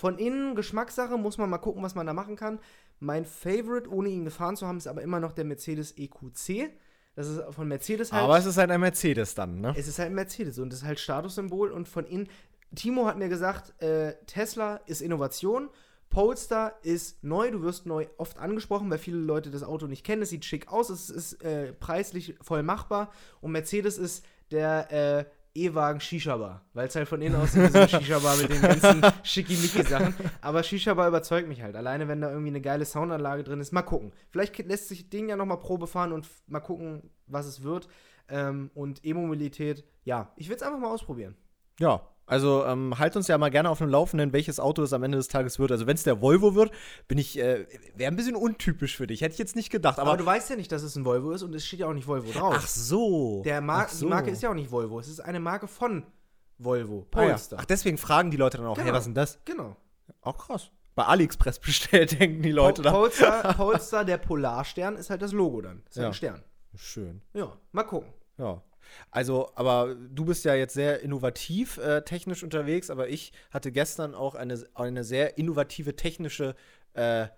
B: Von innen Geschmackssache, muss man mal gucken, was man da machen kann. Mein Favorite, ohne ihn gefahren zu haben, ist aber immer noch der Mercedes EQC. Das ist von Mercedes halt.
A: Aber es ist halt ein Mercedes dann, ne?
B: Es ist halt ein Mercedes und es ist halt Statussymbol und von innen. Timo hat mir gesagt, äh, Tesla ist Innovation, Polestar ist neu, du wirst neu oft angesprochen, weil viele Leute das Auto nicht kennen. Es sieht schick aus, es ist äh, preislich voll machbar und Mercedes ist der, äh, E-Wagen Shisha-Bar, weil es halt von innen aussieht wie so eine Shisha-Bar mit den ganzen Schickimicki-Sachen. Aber Shisha-Bar überzeugt mich halt. Alleine, wenn da irgendwie eine geile Soundanlage drin ist. Mal gucken. Vielleicht lässt sich Ding ja nochmal Probe fahren und mal gucken, was es wird. Ähm, und E-Mobilität, ja, ich will es einfach mal ausprobieren.
A: Ja, also ähm, halt uns ja mal gerne auf dem Laufenden, welches Auto es am Ende des Tages wird. Also wenn es der Volvo wird, bin ich, äh, wäre ein bisschen untypisch für dich. Hätte ich jetzt nicht gedacht.
B: Aber,
A: Aber,
B: du weißt ja nicht, dass es ein Volvo ist und es steht ja auch nicht Volvo drauf.
A: ach so.
B: Der Mar
A: Ach so.
B: Die Marke ist ja auch nicht Volvo. Es ist eine Marke von Volvo.
A: Ah, ja.
B: Polestar.
A: Ach, deswegen fragen die Leute dann auch, hey,
B: Genau.
A: was ist denn das?
B: Genau.
A: Auch krass. Bei AliExpress bestellt, denken die Leute dann.
B: Polestar, Polestar, der Polarstern, ist halt das Logo dann. Ist halt
A: Ja.
B: ein Stern.
A: Schön.
B: Ja, mal gucken.
A: Ja. Also, aber du bist ja jetzt sehr innovativ äh, technisch unterwegs, aber ich hatte gestern auch eine, eine sehr innovative technische äh,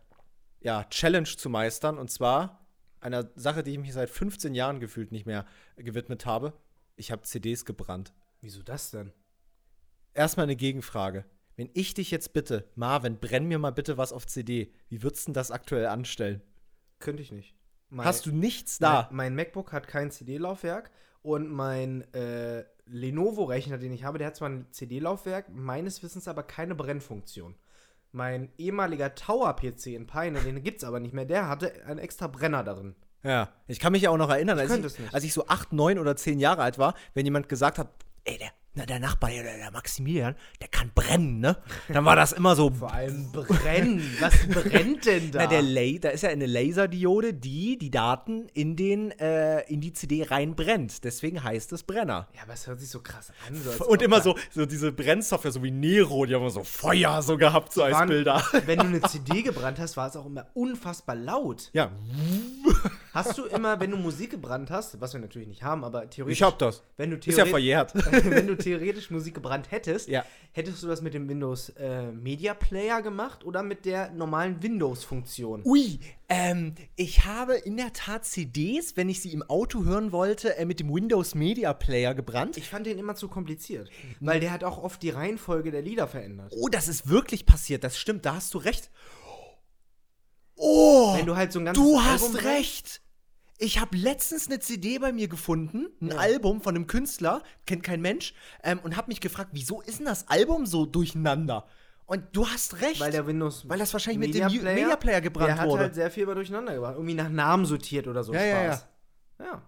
A: ja, Challenge zu meistern. Und zwar einer Sache, die ich mich seit 15 Jahren gefühlt nicht mehr gewidmet habe. Ich habe CDs gebrannt.
B: Wieso das denn?
A: Erstmal eine Gegenfrage. Wenn ich dich jetzt bitte, Marvin, brenn mir mal bitte was auf CD, wie würdest du denn das aktuell anstellen?
B: Könnte ich nicht. Mein,
A: Hast du nichts da?
B: Mein, mein MacBook hat kein CD-Laufwerk und mein äh, Lenovo-Rechner, den ich habe, der hat zwar ein CD-Laufwerk, meines Wissens aber keine Brennfunktion. Mein ehemaliger Tower-PC in Peine, den gibt es aber nicht mehr, der hatte einen extra Brenner darin.
A: Ja, ich kann mich ja auch noch erinnern, als ich, als ich so acht, neun oder zehn Jahre alt war, wenn jemand gesagt hat, ey, der, na, der Nachbar, der, der Maximilian, der kann brennen, ne? Dann war das immer so.
B: Vor allem brennen. Was brennt denn da?
A: Na, der La da ist ja eine Laserdiode, die die Daten in, den, äh, in die CD reinbrennt. Deswegen heißt es Brenner.
B: ja, aber es hört sich so krass an. So
A: Und immer so, so diese Brennsoftware, so wie Nero, die haben immer so Feuer so gehabt, so als Bilder.
B: Wenn du eine CD gebrannt hast, war es auch immer unfassbar laut.
A: Ja,
B: Hast du immer, wenn du Musik gebrannt hast, was wir natürlich nicht haben, aber theoretisch.
A: ich hab das.
B: Wenn du,
A: Ist ja verjährt.
B: wenn du theoretisch Musik gebrannt hättest,
A: Ja.
B: hättest du das mit dem Windows äh, Media Player gemacht oder mit der normalen Windows-Funktion?
A: Ui, ähm, ich habe in der Tat CDs, wenn ich sie im Auto hören wollte, äh, mit dem Windows Media Player gebrannt.
B: Ich fand den immer zu kompliziert, weil der hat auch oft die Reihenfolge der Lieder verändert.
A: oh, das ist wirklich passiert, das stimmt, da hast du recht. Oh,
B: Wenn du halt so ein ganzes
A: du
B: Album
A: hast
B: brennst-
A: recht. Ich habe letztens eine CD bei mir gefunden, ein
B: Ja.
A: Album von einem Künstler, kennt kein Mensch, ähm, und habe mich gefragt, wieso ist denn das Album so durcheinander? Und du hast recht.
B: Weil der Windows.
A: Weil das wahrscheinlich mit dem
B: Media
A: Media, Media Player gebrannt
B: der hat
A: wurde.
B: halt sehr viel über durcheinander gebracht. Irgendwie nach Namen sortiert oder so.
A: Ja, ja,
B: Spaß. ja.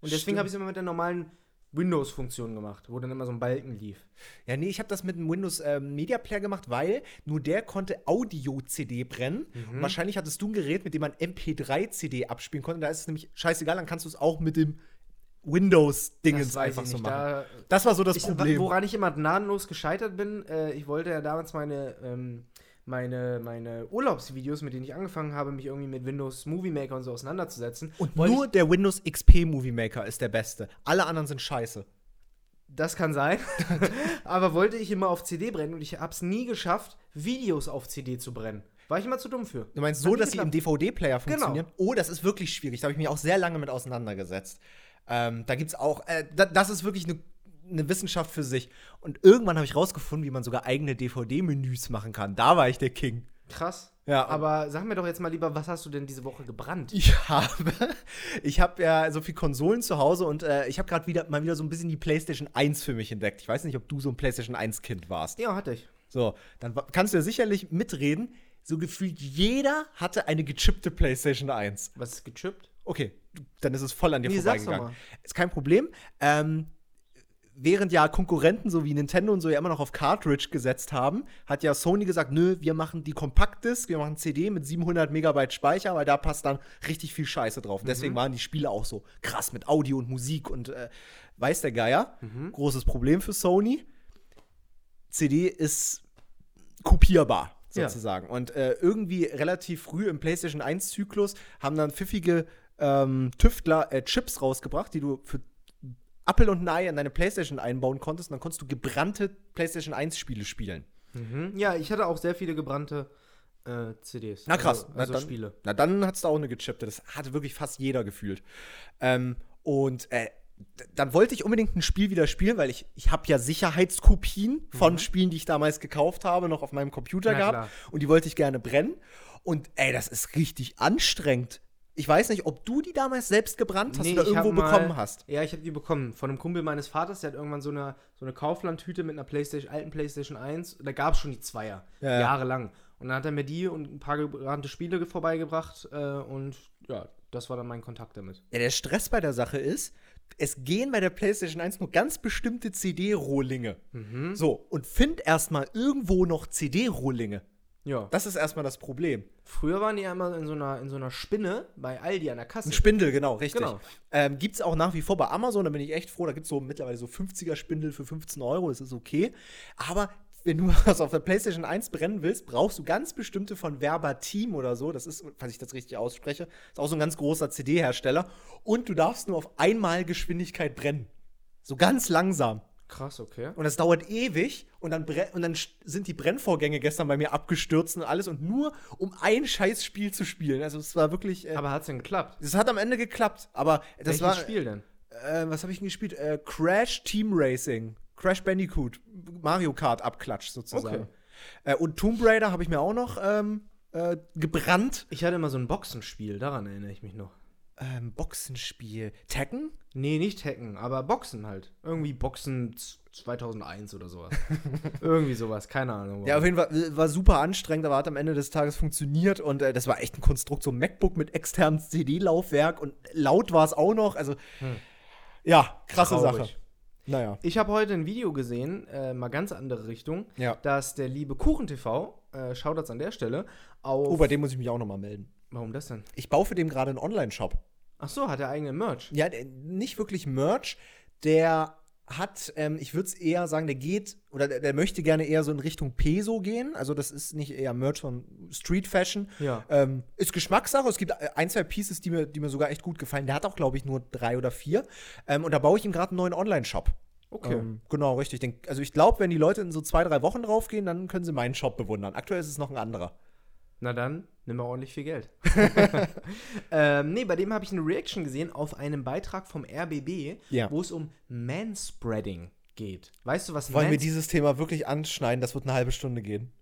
B: Und deswegen habe ich es immer mit der normalen Windows-Funktion gemacht, wo dann immer so ein Balken lief.
A: Ja, nee, ich habe das mit dem Windows ähm, Media Player gemacht, weil nur der konnte Audio-CD brennen.
B: Mhm.
A: Und wahrscheinlich hattest du ein Gerät, mit dem man MP3-CD abspielen konnte. Da ist es nämlich scheißegal, dann kannst du es auch mit dem Windows-Dingens einfach so machen.
B: Da,
A: das war so das
B: ich,
A: Problem.
B: Woran ich immer gnadenlos gescheitert bin, äh, ich wollte ja damals meine, ähm, meine, meine Urlaubsvideos, mit denen ich angefangen habe, mich irgendwie mit Windows Movie Maker und so auseinanderzusetzen.
A: Und nur der Windows XP Movie Maker ist der beste. Alle anderen sind scheiße.
B: Das kann sein. Aber wollte ich immer auf CD brennen und ich habe es nie geschafft, Videos auf CD zu brennen. War ich immer zu dumm für.
A: Du meinst so, dass sie im. DVD-Player
B: Genau.
A: funktionieren? Oh, das ist wirklich schwierig. Da habe ich mich auch sehr lange mit auseinandergesetzt. Ähm, da gibt es auch, äh, da, das ist wirklich eine eine Wissenschaft für sich. Und irgendwann habe ich rausgefunden, wie man sogar eigene DVD-Menüs machen kann. Da war ich der King.
B: Krass.
A: Ja,
B: Aber sag mir doch jetzt mal lieber, was hast du denn diese Woche gebrannt?
A: Ich habe, ich habe ja so viel Konsolen zu Hause und äh, ich habe gerade wieder mal wieder so ein bisschen die PlayStation 1 für mich entdeckt. Ich weiß nicht, ob du so ein PlayStation 1 Kind warst.
B: Ja, hatte ich.
A: So, dann kannst du ja sicherlich mitreden. So gefühlt jeder hatte eine gechippte PlayStation 1.
B: Was ist gechippt?
A: Okay, dann ist es voll an dir
B: Nee, sag's doch
A: vorbeigegangen.
B: mal.
A: Ist kein Problem. Ähm, während ja Konkurrenten so wie Nintendo und so ja immer noch auf Cartridge gesetzt haben, hat ja Sony gesagt, nö, wir machen die Compact-Disc, wir machen CD mit 700 Megabyte Speicher, weil da passt dann richtig viel Scheiße drauf. Und Deswegen waren die Spiele auch so krass mit Audio und Musik und äh, weiß der Geier. Großes Problem für Sony. CD ist kopierbar
B: Ja.
A: sozusagen. Und äh, irgendwie relativ früh im PlayStation 1-Zyklus haben dann pfiffige ähm, Tüftler äh, Chips rausgebracht, die du für Apple und Ei an deine PlayStation einbauen konntest. Und dann konntest du gebrannte PlayStation 1-Spiele spielen.
B: Mhm. Ja, ich hatte auch sehr viele gebrannte äh, CDs.
A: Na krass,
B: Also,
A: na,
B: also
A: dann,
B: Spiele.
A: Na dann hattest du auch eine gechippte. Das hatte wirklich fast jeder gefühlt. Ähm, und äh, dann wollte ich unbedingt ein Spiel wieder spielen, weil ich, ich habe ja Sicherheitskopien von Spielen, die ich damals gekauft habe, noch auf meinem Computer
B: Mhm. Na
A: gehabt.
B: klar.
A: Und die wollte ich gerne brennen. Und ey, das ist richtig anstrengend. Ich weiß nicht, ob du die damals selbst gebrannt hast
B: Nee,
A: oder irgendwo
B: mal-
A: bekommen hast.
B: Ja, ich habe die bekommen von einem Kumpel meines Vaters, der hat irgendwann so eine, so eine Kauflandtüte mit einer Playstation, alten Playstation 1. Da gab es schon die Zweier,
A: Ja, ja.
B: jahrelang. Und dann hat er mir die und ein paar gebrannte Spiele ge- vorbeigebracht äh, und ja, das war dann mein Kontakt damit.
A: Ja, der Stress bei der Sache ist, es gehen bei der PlayStation 1 nur ganz bestimmte CD-Rohlinge.
B: Mhm.
A: So, und find erstmal irgendwo noch CD-Rohlinge.
B: Ja.
A: Das ist erstmal das Problem.
B: Früher waren die ja immer in so einer, in so einer Spinne bei Aldi an der Kasse.
A: Ein Spindel, genau, richtig.
B: Genau.
A: Ähm, gibt es auch nach wie vor bei Amazon, da bin ich echt froh. Da gibt es so mittlerweile so 50er-Spindel für 15 Euro, das ist okay. Aber wenn du was auf der PlayStation 1 brennen willst, brauchst du ganz bestimmte von Verbatim oder so. Das ist, falls ich das richtig ausspreche, ist auch so ein ganz großer CD-Hersteller. Und du darfst nur auf einmal Geschwindigkeit brennen. So ganz langsam.
B: Krass, okay.
A: Und das dauert ewig und dann, und dann sind die Brennvorgänge gestern bei mir abgestürzt und alles und nur um ein Scheißspiel zu spielen. Also es war wirklich. Äh,
B: Aber hat's denn geklappt?
A: es hat am Ende geklappt, aber das
B: Welches
A: war.
B: Spiel denn?
A: Äh, was habe ich denn gespielt? Äh, Crash Team Racing. Crash Bandicoot. Mario Kart Abklatsch sozusagen.
B: Okay.
A: Äh, und Tomb Raider habe ich mir auch noch ähm, äh, gebrannt.
B: Ich hatte immer so ein Boxenspiel, daran erinnere ich mich noch.
A: Ähm, Boxenspiel. Tekken?
B: Nee, nicht Hacken, aber Boxen halt. Irgendwie Boxen z- 2001 oder sowas. Irgendwie sowas, keine Ahnung.
A: Ja, auf jeden Fall äh, war super anstrengend, aber hat am Ende des Tages funktioniert und äh, das war echt ein Konstrukt, so ein MacBook mit externem CD-Laufwerk und laut war es auch noch. Also,
B: Hm.
A: ja, krasse
B: Traurig.
A: Sache. Naja.
B: Ich habe heute ein Video gesehen, äh, mal ganz andere Richtung,
A: Ja.
B: dass der liebe KuchenTV, äh, Shoutouts an der Stelle, auf.
A: Oh, bei dem muss ich mich auch nochmal melden.
B: Warum das denn?
A: Ich baue für den gerade einen Online-Shop.
B: Ach so, hat er eigenen Merch.
A: Ja, der- nicht wirklich Merch. Der hat, ähm, ich würde es eher sagen, der geht oder der, der möchte gerne eher so in Richtung Peso gehen. Also das ist nicht eher Merch von Street Fashion.
B: Ja.
A: Ähm, ist Geschmackssache. Es gibt ein, zwei Pieces, die mir, die mir sogar echt gut gefallen. Der hat auch, glaube ich, nur drei oder vier. Ähm, und da baue ich ihm gerade einen neuen Online-Shop.
B: Okay.
A: Ähm, genau, richtig. Den, also ich glaube, wenn die Leute in so zwei, drei Wochen draufgehen, dann können sie meinen Shop bewundern. Aktuell ist es noch ein anderer.
B: Na dann, nimm mal ordentlich viel Geld. ähm, nee, bei dem habe ich eine Reaction gesehen auf einen Beitrag vom RBB,
A: Ja.
B: wo es um Manspreading geht. Weißt du, was
A: Wollen wir dieses Thema wirklich anschneiden? Das wird eine halbe Stunde gehen.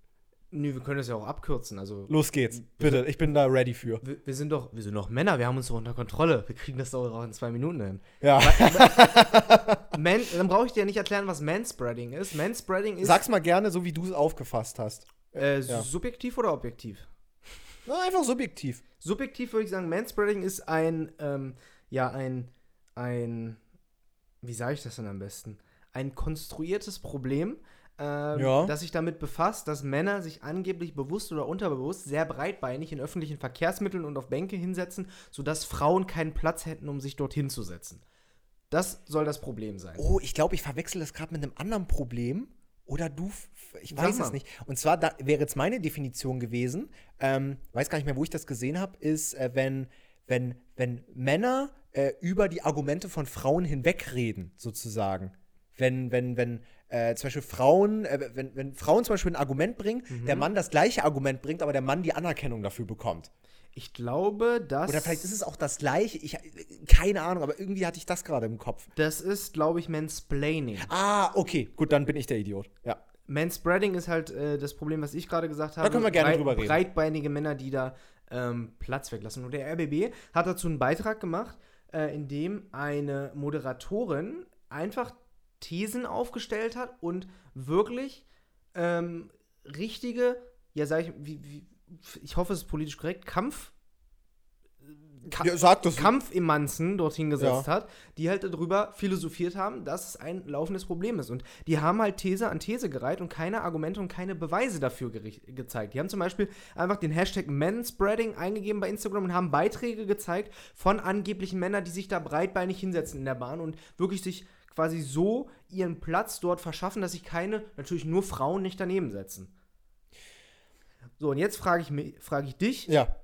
B: Nö, wir können das ja auch abkürzen. Also,
A: Los geht's. Bitte, ich bin da ready für.
B: wir, wir sind doch, wir sind doch Männer, wir haben uns doch unter Kontrolle. Wir kriegen das doch auch in zwei Minuten hin.
A: Ja.
B: Man, dann brauche ich dir ja nicht erklären, was Manspreading ist. Manspreading ist
A: Sag's mal gerne, so wie du es aufgefasst hast.
B: äh,
A: ja.
B: subjektiv oder objektiv?
A: Na, einfach subjektiv.
B: Subjektiv würde ich sagen, Manspreading ist ein, ähm, ja, ein, ein, wie sage ich das denn am besten? Ein konstruiertes Problem, ähm,
A: Ja.
B: das sich damit befasst, dass Männer sich angeblich bewusst oder unterbewusst sehr breitbeinig in öffentlichen Verkehrsmitteln und auf Bänke hinsetzen, sodass Frauen keinen Platz hätten, um sich dorthin zu setzen. Das soll das Problem sein.
A: Oh, ich glaube, ich verwechsel das gerade mit einem anderen Problem. Oder du, ich weiß es nicht. Und zwar da wäre jetzt meine Definition gewesen, ähm, weiß gar nicht mehr, wo ich das gesehen habe, ist, äh, wenn, wenn, wenn Männer äh, über die Argumente von Frauen hinwegreden, sozusagen. Wenn, wenn, wenn äh, zum Beispiel Frauen, äh, wenn, wenn Frauen zum Beispiel ein Argument bringen,
B: Mhm.
A: der Mann das gleiche Argument bringt, aber der Mann die Anerkennung dafür bekommt.
B: Ich glaube, dass.
A: Oder vielleicht ist es auch das gleiche. Ich, keine Ahnung, aber irgendwie hatte ich das gerade im Kopf.
B: Das ist, glaube ich, Mansplaining.
A: Ah, okay, gut, dann bin ich der Idiot. Ja.
B: Manspreading ist halt äh, das Problem, was ich gerade gesagt habe.
A: können wir gerne drüber reden.
B: Breitbeinige Männer, die da ähm, Platz weglassen. Und der RBB hat dazu einen Beitrag gemacht, äh, in dem eine Moderatorin einfach Thesen aufgestellt hat und wirklich ähm, richtige, ja, sag ich, wie, wie, ich hoffe, es ist politisch korrekt, Kampf. Ka
A: ja sag das.
B: Kampfemanzen dorthin gesetzt
A: Ja.
B: hat, die halt darüber philosophiert haben, dass es ein laufendes Problem ist. Und die haben halt These an These gereiht und keine Argumente und keine Beweise dafür gezeigt. Die haben zum Beispiel einfach den Hashtag Manspreading eingegeben bei Instagram und haben Beiträge gezeigt von angeblichen Männern, die sich da breitbeinig hinsetzen in der Bahn und wirklich sich quasi so ihren Platz dort verschaffen, dass sich keine, natürlich nur Frauen nicht daneben setzen. So, und jetzt frage ich, mich- frage ich dich,
A: Ja.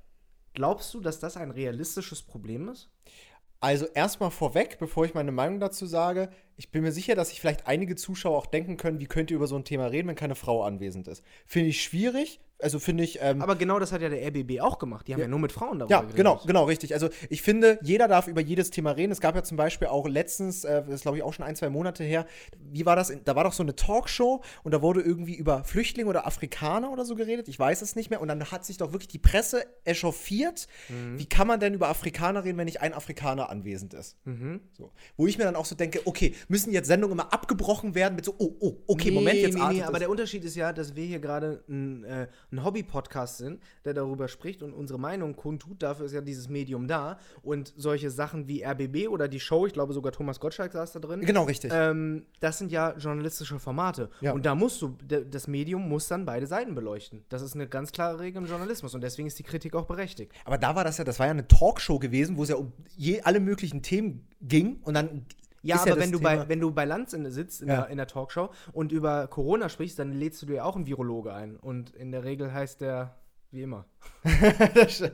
B: glaubst du, dass das ein realistisches Problem ist?
A: Also erstmal vorweg, bevor ich meine Meinung dazu sage, ich bin mir sicher, dass sich vielleicht einige Zuschauer auch denken können, wie könnt ihr über so ein Thema reden, wenn keine Frau anwesend ist. Finde ich schwierig. Also finde ich. Ähm,
B: Aber genau das hat ja der RBB auch gemacht. Die haben ja,
A: Ja.
B: nur mit Frauen darüber
A: ja,
B: geredet.
A: genau, genau, richtig. Also ich finde, jeder darf über jedes Thema reden. Es gab ja zum Beispiel auch letztens, äh, das ist glaube ich auch schon ein, zwei Monate her, wie war das? Da war doch so eine Talkshow und da wurde irgendwie über Flüchtlinge oder Afrikaner oder so geredet. Ich weiß es nicht mehr. Und dann hat sich doch wirklich die Presse echauffiert.
B: Mhm.
A: Wie kann man denn über Afrikaner reden, wenn nicht ein Afrikaner anwesend ist?
B: Mhm.
A: So. Wo ich mir dann auch so denke, okay, müssen jetzt Sendungen immer abgebrochen werden mit so, oh, oh, okay, Moment, jetzt
B: nee, nee, aber der Unterschied ist ja, dass wir hier gerade ein, äh, ein Hobby-Podcast sind, der darüber spricht und unsere Meinung kundtut. Dafür ist ja dieses Medium da. Und solche Sachen wie RBB oder die Show, ich glaube sogar Thomas Gottschalk saß da drin.
A: Genau, richtig.
B: Ähm, das sind ja journalistische Formate.
A: Ja.
B: Und da musst du, das Medium muss dann beide Seiten beleuchten. Das ist eine ganz klare Regel im Journalismus und deswegen ist die Kritik auch berechtigt.
A: Aber da war das ja, das war ja eine Talkshow gewesen, wo es ja um je, alle möglichen Themen ging und dann
B: Ja,
A: ist
B: aber
A: das
B: wenn, du
A: Thema-
B: bei, wenn du bei Lanz in, sitzt in,
A: Ja.
B: der, in der Talkshow und über Corona sprichst, dann lädst du dir auch einen Virologe ein. Und in der Regel heißt der, wie immer.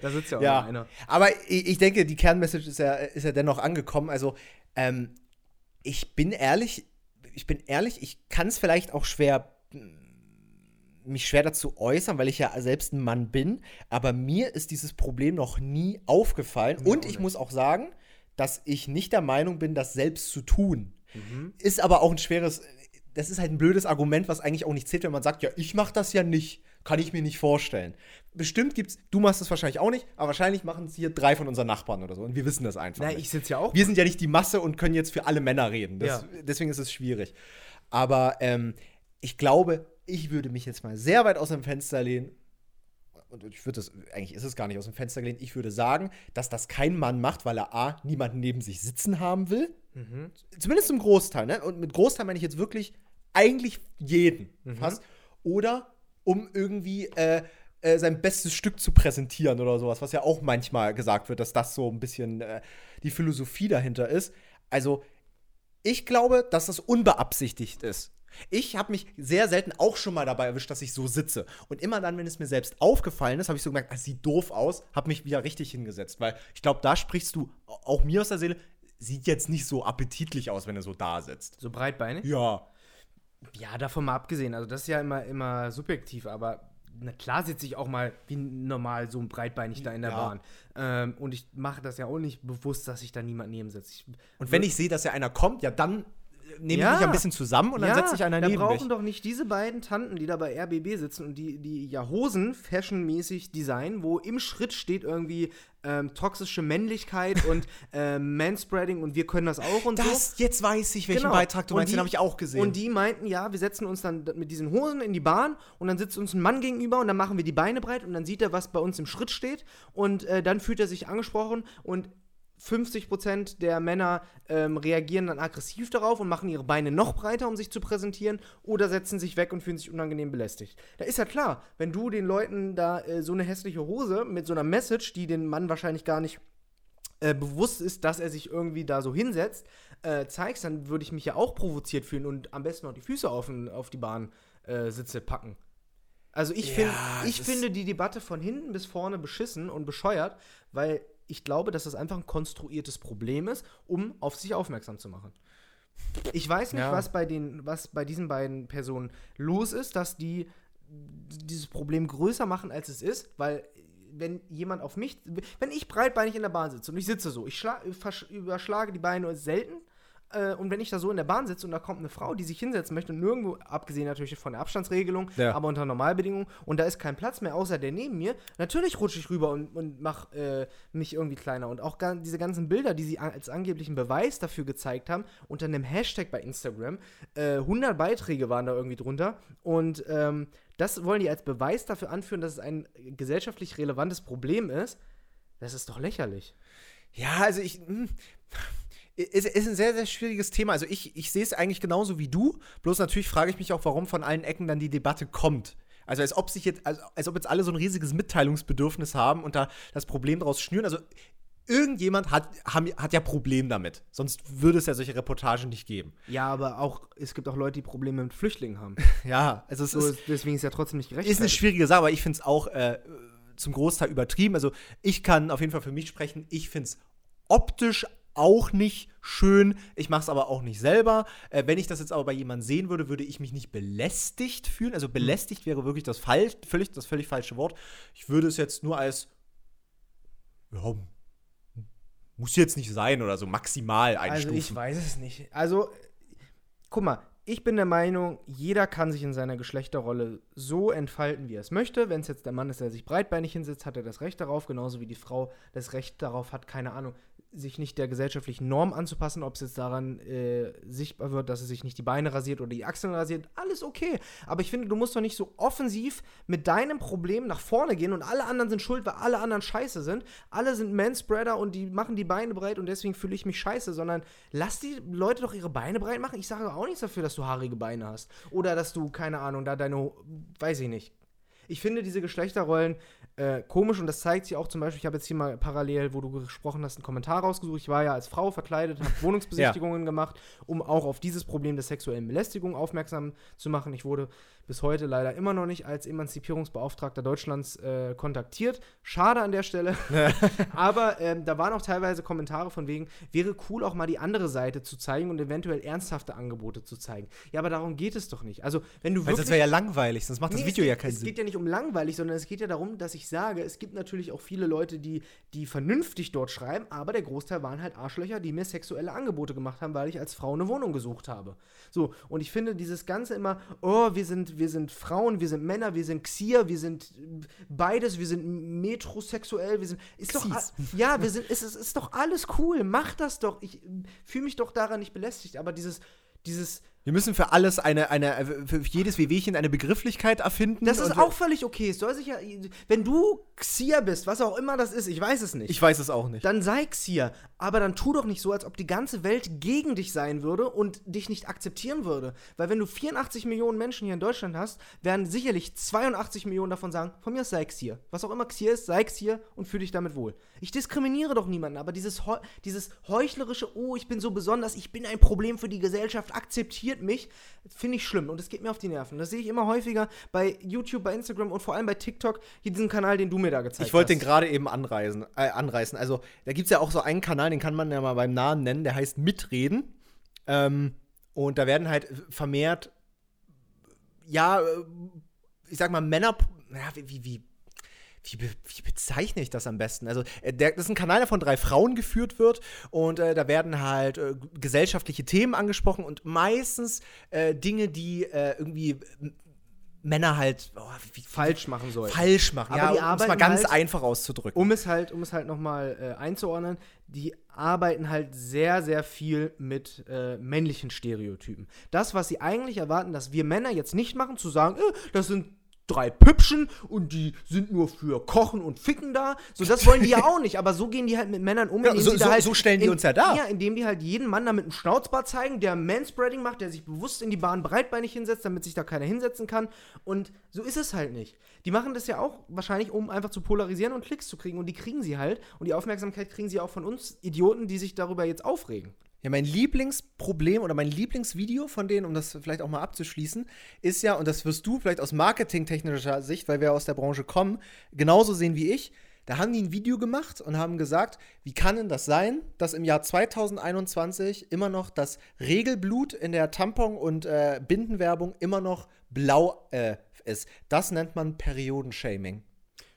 B: Da sitzt ja auch
A: ja,
B: einer.
A: aber ich, ich denke, die Kernmessage ist ja, ist ja dennoch angekommen. Also, ähm, ich bin ehrlich, ich bin ehrlich, ich kann es vielleicht auch schwer, mich schwer dazu äußern, weil ich ja selbst ein Mann bin, aber mir ist dieses Problem noch nie aufgefallen.
B: Mir
A: Und ich
B: nicht.
A: muss auch sagen, dass ich nicht der Meinung bin, das selbst zu tun.
B: Mhm.
A: Ist aber auch ein schweres, das ist halt ein blödes Argument, was eigentlich auch nicht zählt, wenn man sagt, ja, ich mach das ja nicht. Kann ich mir nicht vorstellen. Bestimmt gibt's, du machst es wahrscheinlich auch nicht, aber wahrscheinlich machen es hier drei von unseren Nachbarn oder so. Und wir wissen das einfach.
B: Na,
A: nicht.
B: ich sitze ja auch.
A: wir sind ja nicht die Masse und können jetzt für alle Männer reden. Das,
B: Ja.
A: Deswegen ist es schwierig. Aber ähm, ich glaube, ich würde mich jetzt mal sehr weit aus dem Fenster lehnen. Und ich würde das, eigentlich ist es gar nicht aus dem Fenster gelehnt, ich würde sagen, dass das kein Mann macht, weil er A, niemanden neben sich sitzen haben will.
B: Mhm.
A: Zumindest im Großteil, ne? Und mit Großteil meine ich jetzt wirklich eigentlich jeden
B: Mhm.
A: fast. Oder um irgendwie äh, äh, sein bestes Stück zu präsentieren oder sowas, was ja auch manchmal gesagt wird, dass das so ein bisschen äh, die Philosophie dahinter ist. Also, ich glaube, dass das unbeabsichtigt ist. Ich habe mich sehr selten auch schon mal dabei erwischt, dass ich so sitze. Und immer dann, wenn es mir selbst aufgefallen ist, habe ich so gemerkt, das sieht doof aus, habe mich wieder richtig hingesetzt. Weil ich glaube, da sprichst du auch mir aus der Seele, sieht jetzt nicht so appetitlich aus, wenn er so da sitzt.
B: So breitbeinig?
A: Ja.
B: Ja, davon mal abgesehen. Also, das ist ja immer, immer subjektiv, aber na klar sitze ich auch mal wie normal so breitbeinig da in der
A: Ja.
B: Bahn. Ähm, und ich mache das ja auch nicht bewusst, dass sich da niemand neben sitzt. Ich,
A: Und wenn ich sehe, dass ja einer kommt, ja, dann äh, nehme
B: Ja.
A: ich mich ein bisschen zusammen und dann setzt sich einer neben
B: brauchen
A: mich.
B: doch nicht diese beiden Tanten, die da bei RBB sitzen und die, die ja Hosen fashionmäßig designen, wo im Schritt steht irgendwie ähm, toxische Männlichkeit und ähm, Manspreading und wir können das auch und so.
A: Das, jetzt weiß ich, welchen
B: Genau.
A: Beitrag du meinst, den
B: die-
A: habe ich auch gesehen.
B: Und die meinten, ja, wir setzen uns dann mit diesen Hosen in die Bahn und dann sitzt uns ein Mann gegenüber und dann machen wir die Beine breit und dann sieht er, was bei uns im Schritt steht und äh, dann fühlt er sich angesprochen und 50% der Männer ähm, reagieren dann aggressiv darauf und machen ihre Beine noch breiter, um sich zu präsentieren, oder setzen sich weg und fühlen sich unangenehm belästigt. Da ist ja klar, wenn du den Leuten da äh, so eine hässliche Hose mit so einer Message, die den Mann wahrscheinlich gar nicht äh, bewusst ist, dass er sich irgendwie da so hinsetzt, äh, zeigst, dann würde ich mich ja auch provoziert fühlen und am besten noch die Füße auf, auf die Bahnsitze äh, Sitze packen. Also ich, find,
A: Ja,
B: ich finde die Debatte von hinten bis vorne beschissen und bescheuert, weil ich glaube, dass das einfach ein konstruiertes Problem ist, um auf sich aufmerksam zu machen. Ich weiß nicht,
A: Ja.
B: was bei den, was bei diesen beiden Personen los ist, dass die dieses Problem größer machen, als es ist, weil wenn jemand auf mich, wenn ich breitbeinig in der Bahn sitze und ich sitze so, ich überschlage die Beine selten äh, und wenn ich da so in der Bahn sitze und da kommt eine Frau, die sich hinsetzen möchte und nirgendwo, abgesehen natürlich von der Abstandsregelung,
A: Ja.
B: aber unter Normalbedingungen und da ist kein Platz mehr, außer der neben mir, natürlich rutsche ich rüber und, und mache äh, mich irgendwie kleiner und auch diese ganzen Bilder, die sie an- als angeblichen Beweis dafür gezeigt haben, unter einem Hashtag bei Instagram, äh, 100 Beiträge waren da irgendwie drunter und ähm, das wollen die als Beweis dafür anführen, dass es ein gesellschaftlich relevantes Problem ist. Das ist doch lächerlich.
A: Ja, also ich. Hm, ist, ist ein sehr, sehr schwieriges Thema. Also ich, ich sehe es eigentlich genauso wie du. Bloß natürlich frage ich mich auch, warum von allen Ecken dann die Debatte kommt. Also als ob sich jetzt, als, als ob jetzt alle so ein riesiges Mitteilungsbedürfnis haben und da das Problem draus schnüren. Also irgendjemand hat, haben, hat ja Problem damit. Sonst würde es ja solche Reportagen nicht geben.
B: Ja, aber auch, es gibt auch Leute, die Probleme mit Flüchtlingen haben.
A: Ja, also es
B: So
A: ist,
B: deswegen ist ja trotzdem nicht
A: ist eine schwierige Sache, aber ich finde es auch äh, zum Großteil übertrieben. Also ich kann auf jeden Fall für mich sprechen. Ich finde es optisch auch nicht schön. Ich mache es aber auch nicht selber. Äh, wenn ich das jetzt aber bei jemandem sehen würde, würde ich mich nicht belästigt fühlen. Also belästigt wäre wirklich das, Fall, völlig, das völlig falsche Wort. Ich würde es jetzt nur als ja, muss jetzt nicht sein oder so maximal einstufen.
B: Also ich weiß es nicht. Also, guck mal, ich bin der Meinung, jeder kann sich in seiner Geschlechterrolle so entfalten, wie er es möchte. Wenn es jetzt der Mann ist, der sich breitbeinig hinsetzt, hat er das Recht darauf, genauso wie die Frau das Recht darauf hat, keine Ahnung, sich nicht der gesellschaftlichen Norm anzupassen, ob es jetzt daran äh, sichtbar wird, dass er sich nicht die Beine rasiert oder die Achseln rasiert, alles okay. Aber ich finde, du musst doch nicht so offensiv mit deinem Problem nach vorne gehen und alle anderen sind schuld, weil alle anderen scheiße sind. Alle sind Manspreader und die machen die Beine breit und deswegen fühle ich mich scheiße, sondern lass die Leute doch ihre Beine breit machen. Ich sage auch nichts dafür, dass du haarige Beine hast. Oder dass du, keine Ahnung, da deine, weiß ich nicht. Ich finde diese Geschlechterrollen äh, komisch und das zeigt sich auch zum Beispiel, ich habe jetzt hier mal parallel, wo du gesprochen hast, einen Kommentar rausgesucht. Ich war ja als Frau verkleidet, habe Wohnungsbesichtigungen ja. gemacht, um auch auf dieses Problem der sexuellen Belästigung aufmerksam zu machen. Ich wurde bis heute leider immer noch nicht als Emanzipierungsbeauftragter Deutschlands äh, kontaktiert. Schade an der Stelle. Aber ähm, da waren auch teilweise Kommentare von wegen, wäre cool auch mal die andere Seite zu zeigen und eventuell ernsthafte Angebote zu zeigen. Ja, aber darum geht es doch nicht. Also, wenn du
A: Weil das wäre ja langweilig, sonst macht nee, das Video ja keinen
B: Sinn.
A: Es
B: geht ja nicht um langweilig, sondern es geht ja darum, dass ich sage, es gibt natürlich auch viele Leute, die, die vernünftig dort schreiben, aber der Großteil waren halt Arschlöcher, die mir sexuelle Angebote gemacht haben, weil ich als Frau eine Wohnung gesucht habe. So, und ich finde dieses Ganze immer, oh, wir sind, wir sind Frauen, wir sind Männer, wir sind Xier, wir sind beides, wir sind metrosexuell, wir sind. Ist doch. Ja, wir sind. Es ist, ist doch alles cool. Mach das doch. Ich fühle mich doch daran nicht belästigt, aber dieses, dieses
A: wir müssen für alles eine, eine, für jedes Wehwehchen eine Begrifflichkeit erfinden.
B: Das ist auch völlig okay. Es soll sich ja, wenn du Xia bist, was auch immer das ist, ich weiß es nicht.
A: Ich weiß es auch nicht.
B: Dann sei Xia. Aber dann tu doch nicht so, als ob die ganze Welt gegen dich sein würde und dich nicht akzeptieren würde. Weil wenn du 84 Millionen Menschen hier in Deutschland hast, werden sicherlich 82 Millionen davon sagen, von mir ist sei Xia. Was auch immer Xia ist, sei Xia und fühle dich damit wohl. Ich diskriminiere doch niemanden, aber dieses, dieses heuchlerische, oh, ich bin so besonders, ich bin ein Problem für die Gesellschaft, akzeptiert irritiert mich, finde ich schlimm und es geht mir auf die Nerven. Das sehe ich immer häufiger bei YouTube, bei Instagram und vor allem bei TikTok, hier diesen Kanal, den du mir da gezeigt hast.
A: Ich wollte den gerade eben anreisen, äh, anreißen. Also, da gibt es ja auch so einen Kanal, den kann man ja mal beim Namen nennen, der heißt Mitreden. Ähm, und da werden halt vermehrt, ja, äh, ich sag mal, Männer, ja, wie, wie, wie, be wie, bezeichne ich das am besten? Also, äh, der, das ist ein Kanal, der von drei Frauen geführt wird und äh, da werden halt äh, gesellschaftliche Themen angesprochen und meistens äh, Dinge, die äh, irgendwie Männer halt
B: oh, wie, falsch machen sollen.
A: Falsch machen,
B: Aber ja, um es
A: mal ganz halt, einfach auszudrücken.
B: Um es halt, um es halt nochmal äh, einzuordnen, die arbeiten halt sehr, sehr viel mit äh, männlichen Stereotypen. Das, was sie eigentlich erwarten, dass wir Männer jetzt nicht machen, zu sagen, äh, das sind drei Püppchen und die sind nur für Kochen und Ficken da. So, das wollen die ja auch nicht, aber so gehen die halt mit Männern um.
A: Ja, so, so,
B: halt
A: so, stellen die
B: in,
A: uns ja dar.
B: Ja, indem die halt jeden Mann da mit einem Schnauzbart zeigen, der Manspreading macht, der sich bewusst in die Bahn breitbeinig hinsetzt, damit sich da keiner hinsetzen kann. Und so ist es halt nicht. Die machen das ja auch wahrscheinlich, um einfach zu polarisieren und Klicks zu kriegen. Und die kriegen sie halt. Und die Aufmerksamkeit kriegen sie auch von uns Idioten, die sich darüber jetzt aufregen.
A: Ja, mein Lieblingsproblem oder mein Lieblingsvideo von denen, um das vielleicht auch mal abzuschließen, ist ja, und das wirst du vielleicht aus marketingtechnischer Sicht, weil wir aus der Branche kommen, genauso sehen wie ich. Da haben die ein Video gemacht und haben gesagt, wie kann denn das sein, dass im Jahr 2021 immer noch das Regelblut in der Tampon- und äh, Bindenwerbung immer noch blau äh, ist. Das nennt man Periodenshaming.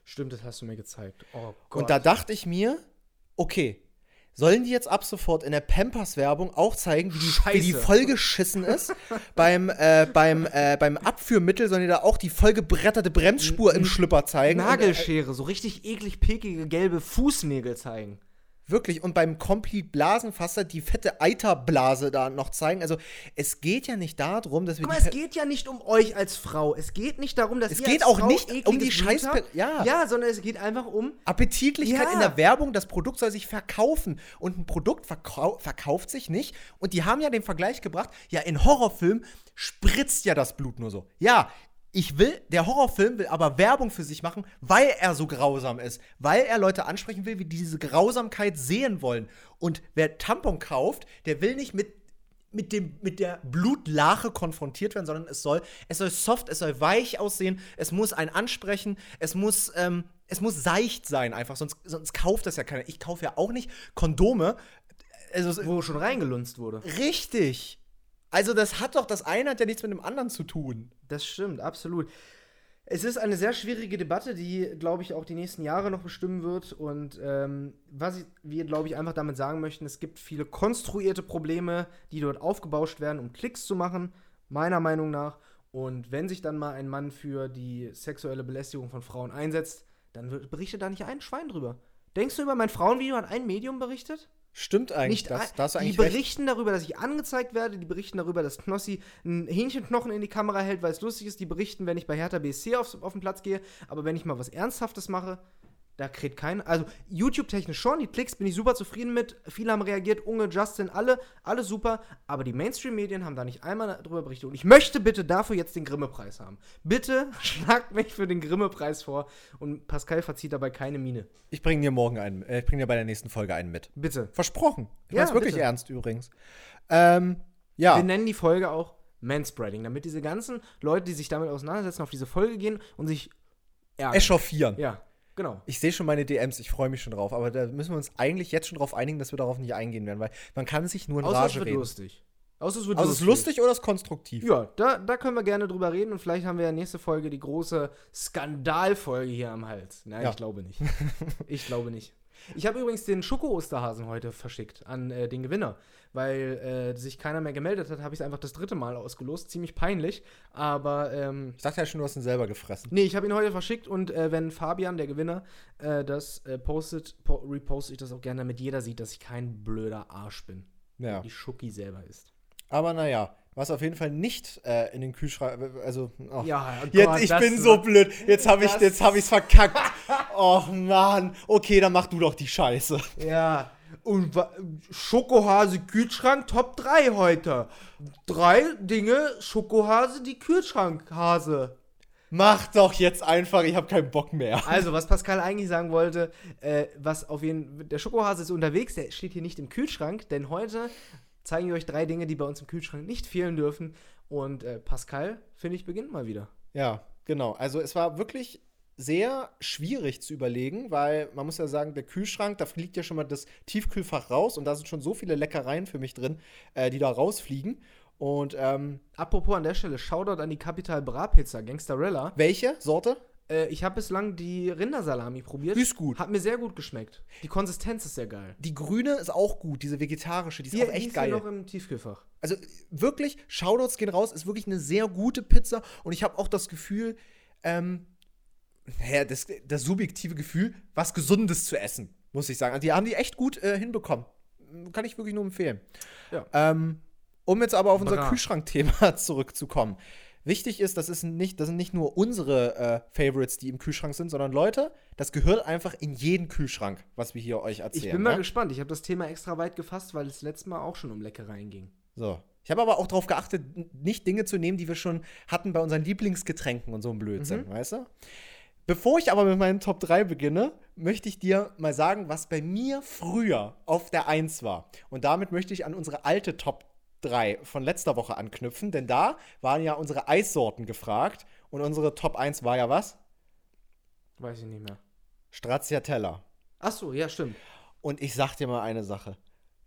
B: Stimmt, das hast du mir gezeigt.
A: Oh Gott. Und da dachte ich mir, okay, Sollen die jetzt ab sofort in der Pampers-Werbung auch zeigen, wie die, wie die vollgeschissen ist? beim, äh, beim, äh, beim Abführmittel sollen die da auch die vollgebretterte Bremsspur im Schlüpper zeigen?
B: Nagelschere, so richtig eklig pekige gelbe Fußnägel zeigen.
A: Wirklich. Und beim Complete Blasenfasser die fette Eiterblase da noch zeigen. Also, es geht ja nicht darum, dass wir.
B: Guck mal, es geht ja nicht um euch als Frau. Es geht nicht darum, dass
A: es
B: ihr
A: geht
B: als
A: auch
B: Frau
A: nicht um die Scheiß.
B: Ja. ja, sondern es geht einfach um.
A: Appetitlichkeit ja. in der Werbung. Das Produkt soll sich verkaufen. Und ein Produkt verkau verkauft sich nicht. Und die haben ja den Vergleich gebracht: ja, in Horrorfilmen spritzt ja das Blut nur so. Ja, ich will, der Horrorfilm will aber Werbung für sich machen, weil er so grausam ist, weil er Leute ansprechen will, wie diese Grausamkeit sehen wollen. Und wer Tampon kauft, der will nicht mit mit, dem, mit der Blutlache konfrontiert werden, sondern es soll, es soll soft, es soll weich aussehen, es muss einen ansprechen, es muss, ähm, es muss seicht sein einfach, sonst, sonst kauft das ja keiner. Ich kaufe ja auch nicht Kondome, Also,
B: Wo schon reingelunzt wurde.
A: richtig. Also, das hat doch, das eine hat ja nichts mit dem anderen zu tun.
B: Das stimmt, absolut. Es ist eine sehr schwierige Debatte, die, glaube ich, auch die nächsten Jahre noch bestimmen wird. Und ähm, was wir, glaube ich, einfach damit sagen möchten, es gibt viele konstruierte Probleme, die dort aufgebauscht werden, um Klicks zu machen, meiner Meinung nach. Und wenn sich dann mal ein Mann für die sexuelle Belästigung von Frauen einsetzt, dann berichtet da nicht ein Schwein drüber. Denkst du über mein Frauenvideo hat ein Medium berichtet?
A: Stimmt eigentlich.
B: Nicht
A: das,
B: ein-
A: da hast du
B: die
A: eigentlich recht.
B: berichten darüber, dass ich angezeigt werde, die berichten darüber, dass Knossi einen Hähnchenknochen in die Kamera hält, weil es lustig ist, die berichten, wenn ich bei Hertha BSC auf, auf den Platz gehe, aber wenn ich mal was Ernsthaftes mache, da kräht keiner. Also YouTube-technisch schon, die Klicks bin ich super zufrieden mit, viele haben reagiert, Unge, Justin, alle, alle super, aber die Mainstream-Medien haben da nicht einmal darüber berichtet und ich möchte bitte dafür jetzt den Grimme-Preis haben. Bitte schlagt mich für den Grimme-Preis vor und Pascal verzieht dabei keine Miene.
A: Ich bringe dir morgen einen, äh, ich bringe dir bei der nächsten Folge einen mit.
B: Bitte.
A: Versprochen. Ich
B: Ja,
A: mein's wirklich
B: bitte.
A: ernst übrigens. Ähm, ja.
B: Wir nennen die Folge auch Manspreading, damit diese ganzen Leute, die sich damit auseinandersetzen, auf diese Folge gehen und sich ärgern.
A: Echauffieren.
B: Ja, genau.
A: Ich sehe schon meine DMs, ich freue mich schon drauf. Aber da müssen wir uns eigentlich jetzt schon drauf einigen, dass wir darauf nicht eingehen werden, weil man kann sich nur in
B: Außer es
A: Rage
B: wird
A: reden.
B: lustig. Außer es wird
A: Also ist es lustig oder ist es konstruktiv?
B: Ja, da, da können wir gerne drüber reden und vielleicht haben wir ja nächste Folge die große Skandalfolge hier am Hals. Nein,
A: Ja.
B: ich glaube nicht. ich glaube nicht. Ich habe übrigens den Schoko-Osterhasen heute verschickt an äh, den Gewinner, weil äh, sich keiner mehr gemeldet hat, habe ich es einfach das dritte Mal ausgelost. Ziemlich peinlich, aber ähm,
A: Ich dachte ja schon, du hast ihn selber gefressen.
B: Nee, ich habe ihn heute verschickt und äh, wenn Fabian, der Gewinner, äh, das äh, postet, po reposte ich das auch gerne, damit jeder sieht, dass ich kein blöder Arsch bin.
A: Ja.
B: Die Schoki selber ist.
A: Aber naja, was auf jeden Fall nicht äh, in den Kühlschrank, also oh.
B: Ja,
A: Jetzt, ich bin so blöd. Jetzt habe ich jetzt habe ich's verkackt. Och Mann. Okay, dann mach du doch die Scheiße.
B: Ja, und Schokohase Kühlschrank Top 3 heute. Drei Dinge, Schokohase, die Kühlschrankhase.
A: Mach doch jetzt einfach, ich habe keinen Bock mehr.
B: Also, was Pascal eigentlich sagen wollte, äh, was auf jeden Der Schokohase ist unterwegs, der steht hier nicht im Kühlschrank, denn heute zeigen wir euch drei Dinge, die bei uns im Kühlschrank nicht fehlen dürfen. Und äh, Pascal, finde ich, beginnt mal wieder.
A: Ja, genau. Also es war wirklich sehr schwierig zu überlegen, weil man muss ja sagen, der Kühlschrank, da fliegt ja schon mal das Tiefkühlfach raus und da sind schon so viele Leckereien für mich drin, äh, die da rausfliegen. Und ähm,
B: Apropos an der Stelle, Shoutout an die Capital Bra Pizza, Gangsterella.
A: welche Sorte?
B: Äh, ich habe bislang die Rindersalami probiert.
A: Die ist gut.
B: Hat mir sehr gut geschmeckt. Die Konsistenz ist sehr geil.
A: Die grüne ist auch gut, diese vegetarische, die ist
B: Die,
A: auch
B: die
A: echt
B: ist
A: geil.
B: hier noch im Tiefkühlfach.
A: Also wirklich, Shoutouts gehen raus, ist wirklich eine sehr gute Pizza und ich habe auch das Gefühl, ähm, naja, das, das subjektive Gefühl, was Gesundes zu essen, muss ich sagen. Also die haben die echt gut äh, hinbekommen. Kann ich wirklich nur empfehlen.
B: Ja.
A: Ähm, um jetzt aber auf unser. Kühlschrankthema zurückzukommen. Wichtig ist, das, ist nicht, das sind nicht nur unsere äh, Favorites, die im Kühlschrank sind, sondern Leute, das gehört einfach in jeden Kühlschrank, was wir hier euch erzählen.
B: Ich bin mal
A: ne?
B: gespannt. Ich habe das Thema extra weit gefasst, weil es letztes Mal auch schon um Leckereien ging.
A: So. Ich habe aber auch darauf geachtet, nicht Dinge zu nehmen, die wir schon hatten bei unseren Lieblingsgetränken und so ein Blödsinn,
B: Mhm.
A: weißt du? Bevor ich aber mit meinen Top 3 beginne, möchte ich dir mal sagen, was bei mir früher auf der 1 war. Und damit möchte ich an unsere alte Top 3 von letzter Woche anknüpfen, denn da waren ja unsere Eissorten gefragt und unsere Top 1 war ja was?
B: Weiß ich nicht mehr.
A: Stracciatella.
B: Ach so, ja, stimmt.
A: Und ich sag dir mal eine Sache.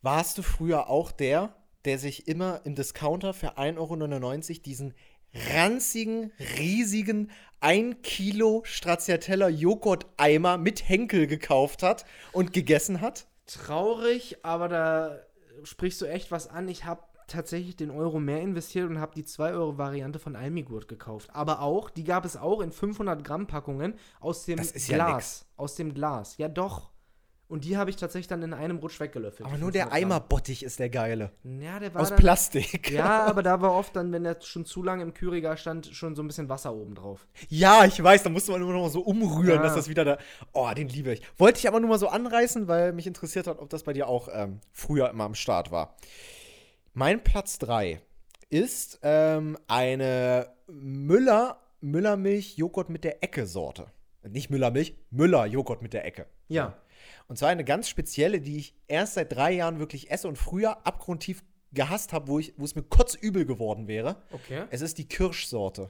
A: Warst du früher auch der, der sich immer im Discounter für 1,99 Euro diesen ranzigen, riesigen 1 Kilo Stracciatella Joghurt-Eimer mit Henkel gekauft hat und gegessen hat?
B: Traurig, aber da sprichst du echt was an. Ich habe tatsächlich den Euro mehr investiert und habe die 2-Euro-Variante von Almigurt gekauft. Aber auch, die gab es auch in 500 Gramm Packungen aus dem
A: Das ist ja
B: Glas.
A: nix.
B: aus dem Glas. Ja, doch. Und die habe ich tatsächlich dann in einem Rutsch weggelöffelt.
A: Aber nur der
B: 500 Gramm.
A: Eimerbottich ist der geile.
B: Ja, der war
A: Aus
B: dann,
A: Plastik.
B: Ja, aber da war oft dann, wenn der schon zu lange im Kühlregal stand, schon so ein bisschen Wasser oben drauf.
A: Ja, ich weiß, da musste man immer noch mal so umrühren,
B: Ja.
A: dass das wieder da. Oh, den liebe ich. Wollte ich aber nur mal so anreißen, weil mich interessiert hat, ob das bei dir auch ähm, früher immer am Start war. Mein Platz 3 ist ähm, eine Müller Müllermilch Joghurt mit der Ecke Sorte. Nicht Müllermilch, Müller Joghurt mit der Ecke.
B: Ja.
A: Und zwar eine ganz spezielle, die ich erst seit drei Jahren wirklich esse und früher abgrundtief gehasst habe, wo, ich- wo es mir kotzübel geworden wäre.
B: Okay.
A: Es ist die Kirschsorte.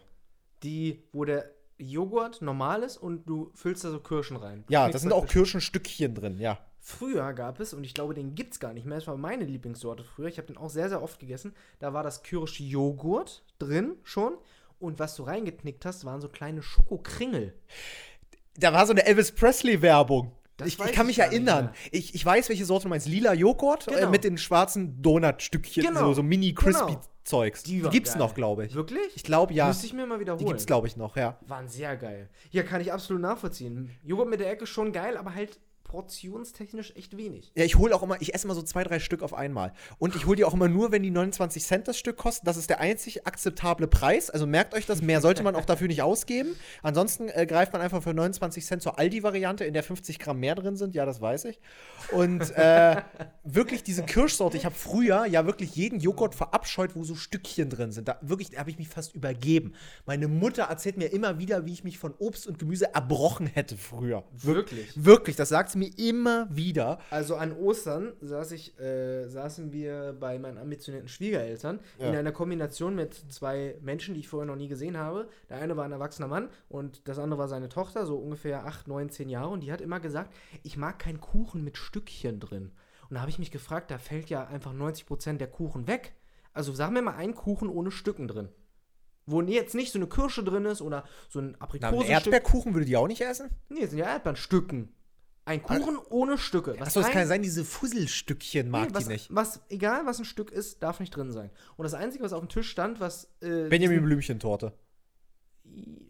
B: Die, wo der Joghurt normal ist und du füllst da so Kirschen rein.
A: Ja,
B: Nichts
A: da sind auch. Kirschenstückchen drin, ja.
B: Früher gab es, und ich glaube, den gibt es gar nicht mehr, das war meine Lieblingssorte früher, ich habe den auch sehr, sehr oft gegessen, da war das Kirschjoghurt drin schon und was du reingeknickt hast, waren so kleine Schokokringel.
A: Da war so eine Elvis Presley-Werbung. Ich, ich kann
B: ich
A: mich erinnern.
B: mehr.
A: Ich, ich weiß, welche Sorte du meinst. Lila Joghurt äh,
B: Genau.
A: mit den schwarzen Donutstückchen,
B: Genau.
A: so, so Mini-Crispy
B: Genau. Die
A: Die, gibt's
B: geil.
A: noch, glaube ich.
B: Wirklich?
A: Ich glaube, ja.
B: Müsste ich mir mal wiederholen.
A: Die gibt's, glaube ich, noch, ja.
B: Waren sehr geil. Ja, kann ich absolut nachvollziehen. Joghurt mit der Ecke schon geil, aber halt portionstechnisch echt wenig.
A: Ja, ich hole auch immer, ich esse immer so zwei, drei Stück auf einmal. Und ich hole die auch immer nur, wenn die 29 Cent das Stück kosten. Das ist der einzig akzeptable Preis. Also merkt euch das, mehr sollte man auch dafür nicht ausgeben. Ansonsten äh, greift man einfach für 29 Cent zur Aldi-Variante, in der 50 Gramm mehr drin sind. Ja, das weiß ich. Und äh, wirklich diese Kirschsorte, ich habe früher ja wirklich jeden Joghurt verabscheut, wo so Stückchen drin sind. Da wirklich, da habe ich mich fast übergeben. Meine Mutter erzählt mir immer wieder, wie ich mich von Obst und Gemüse erbrochen hätte früher.
B: Wirklich?
A: Wirklich, das sagt sie mir immer wieder.
B: Also an Ostern saß ich, äh, saßen wir bei meinen ambitionierten Schwiegereltern
A: Ja.
B: in einer Kombination mit zwei Menschen, die ich vorher noch nie gesehen habe. Der eine war ein erwachsener Mann und das andere war seine Tochter, so ungefähr 8, 9, 10 Jahre. Und die hat immer gesagt, ich mag keinen Kuchen mit Stückchen drin. Und da habe ich mich gefragt, da fällt ja einfach 90% der Kuchen weg. Also sag mir mal einen Kuchen ohne Stücken drin. Wo jetzt nicht so eine Kirsche drin ist oder so ein
A: Na,
B: Aprikosenstück.
A: Erdbeerkuchen würde die auch nicht essen?
B: Nee, das sind ja Erdbeerstücken. Ein Kuchen ohne Stücke. Was
A: Achso, das
B: rein-
A: kann ja sein, diese Fusselstückchen mag
B: Nee, was,
A: die nicht.
B: Was, egal was ein Stück ist, darf nicht drin sein. Und das Einzige, was auf dem Tisch stand, was. Äh,
A: Benjamin Blümchentorte.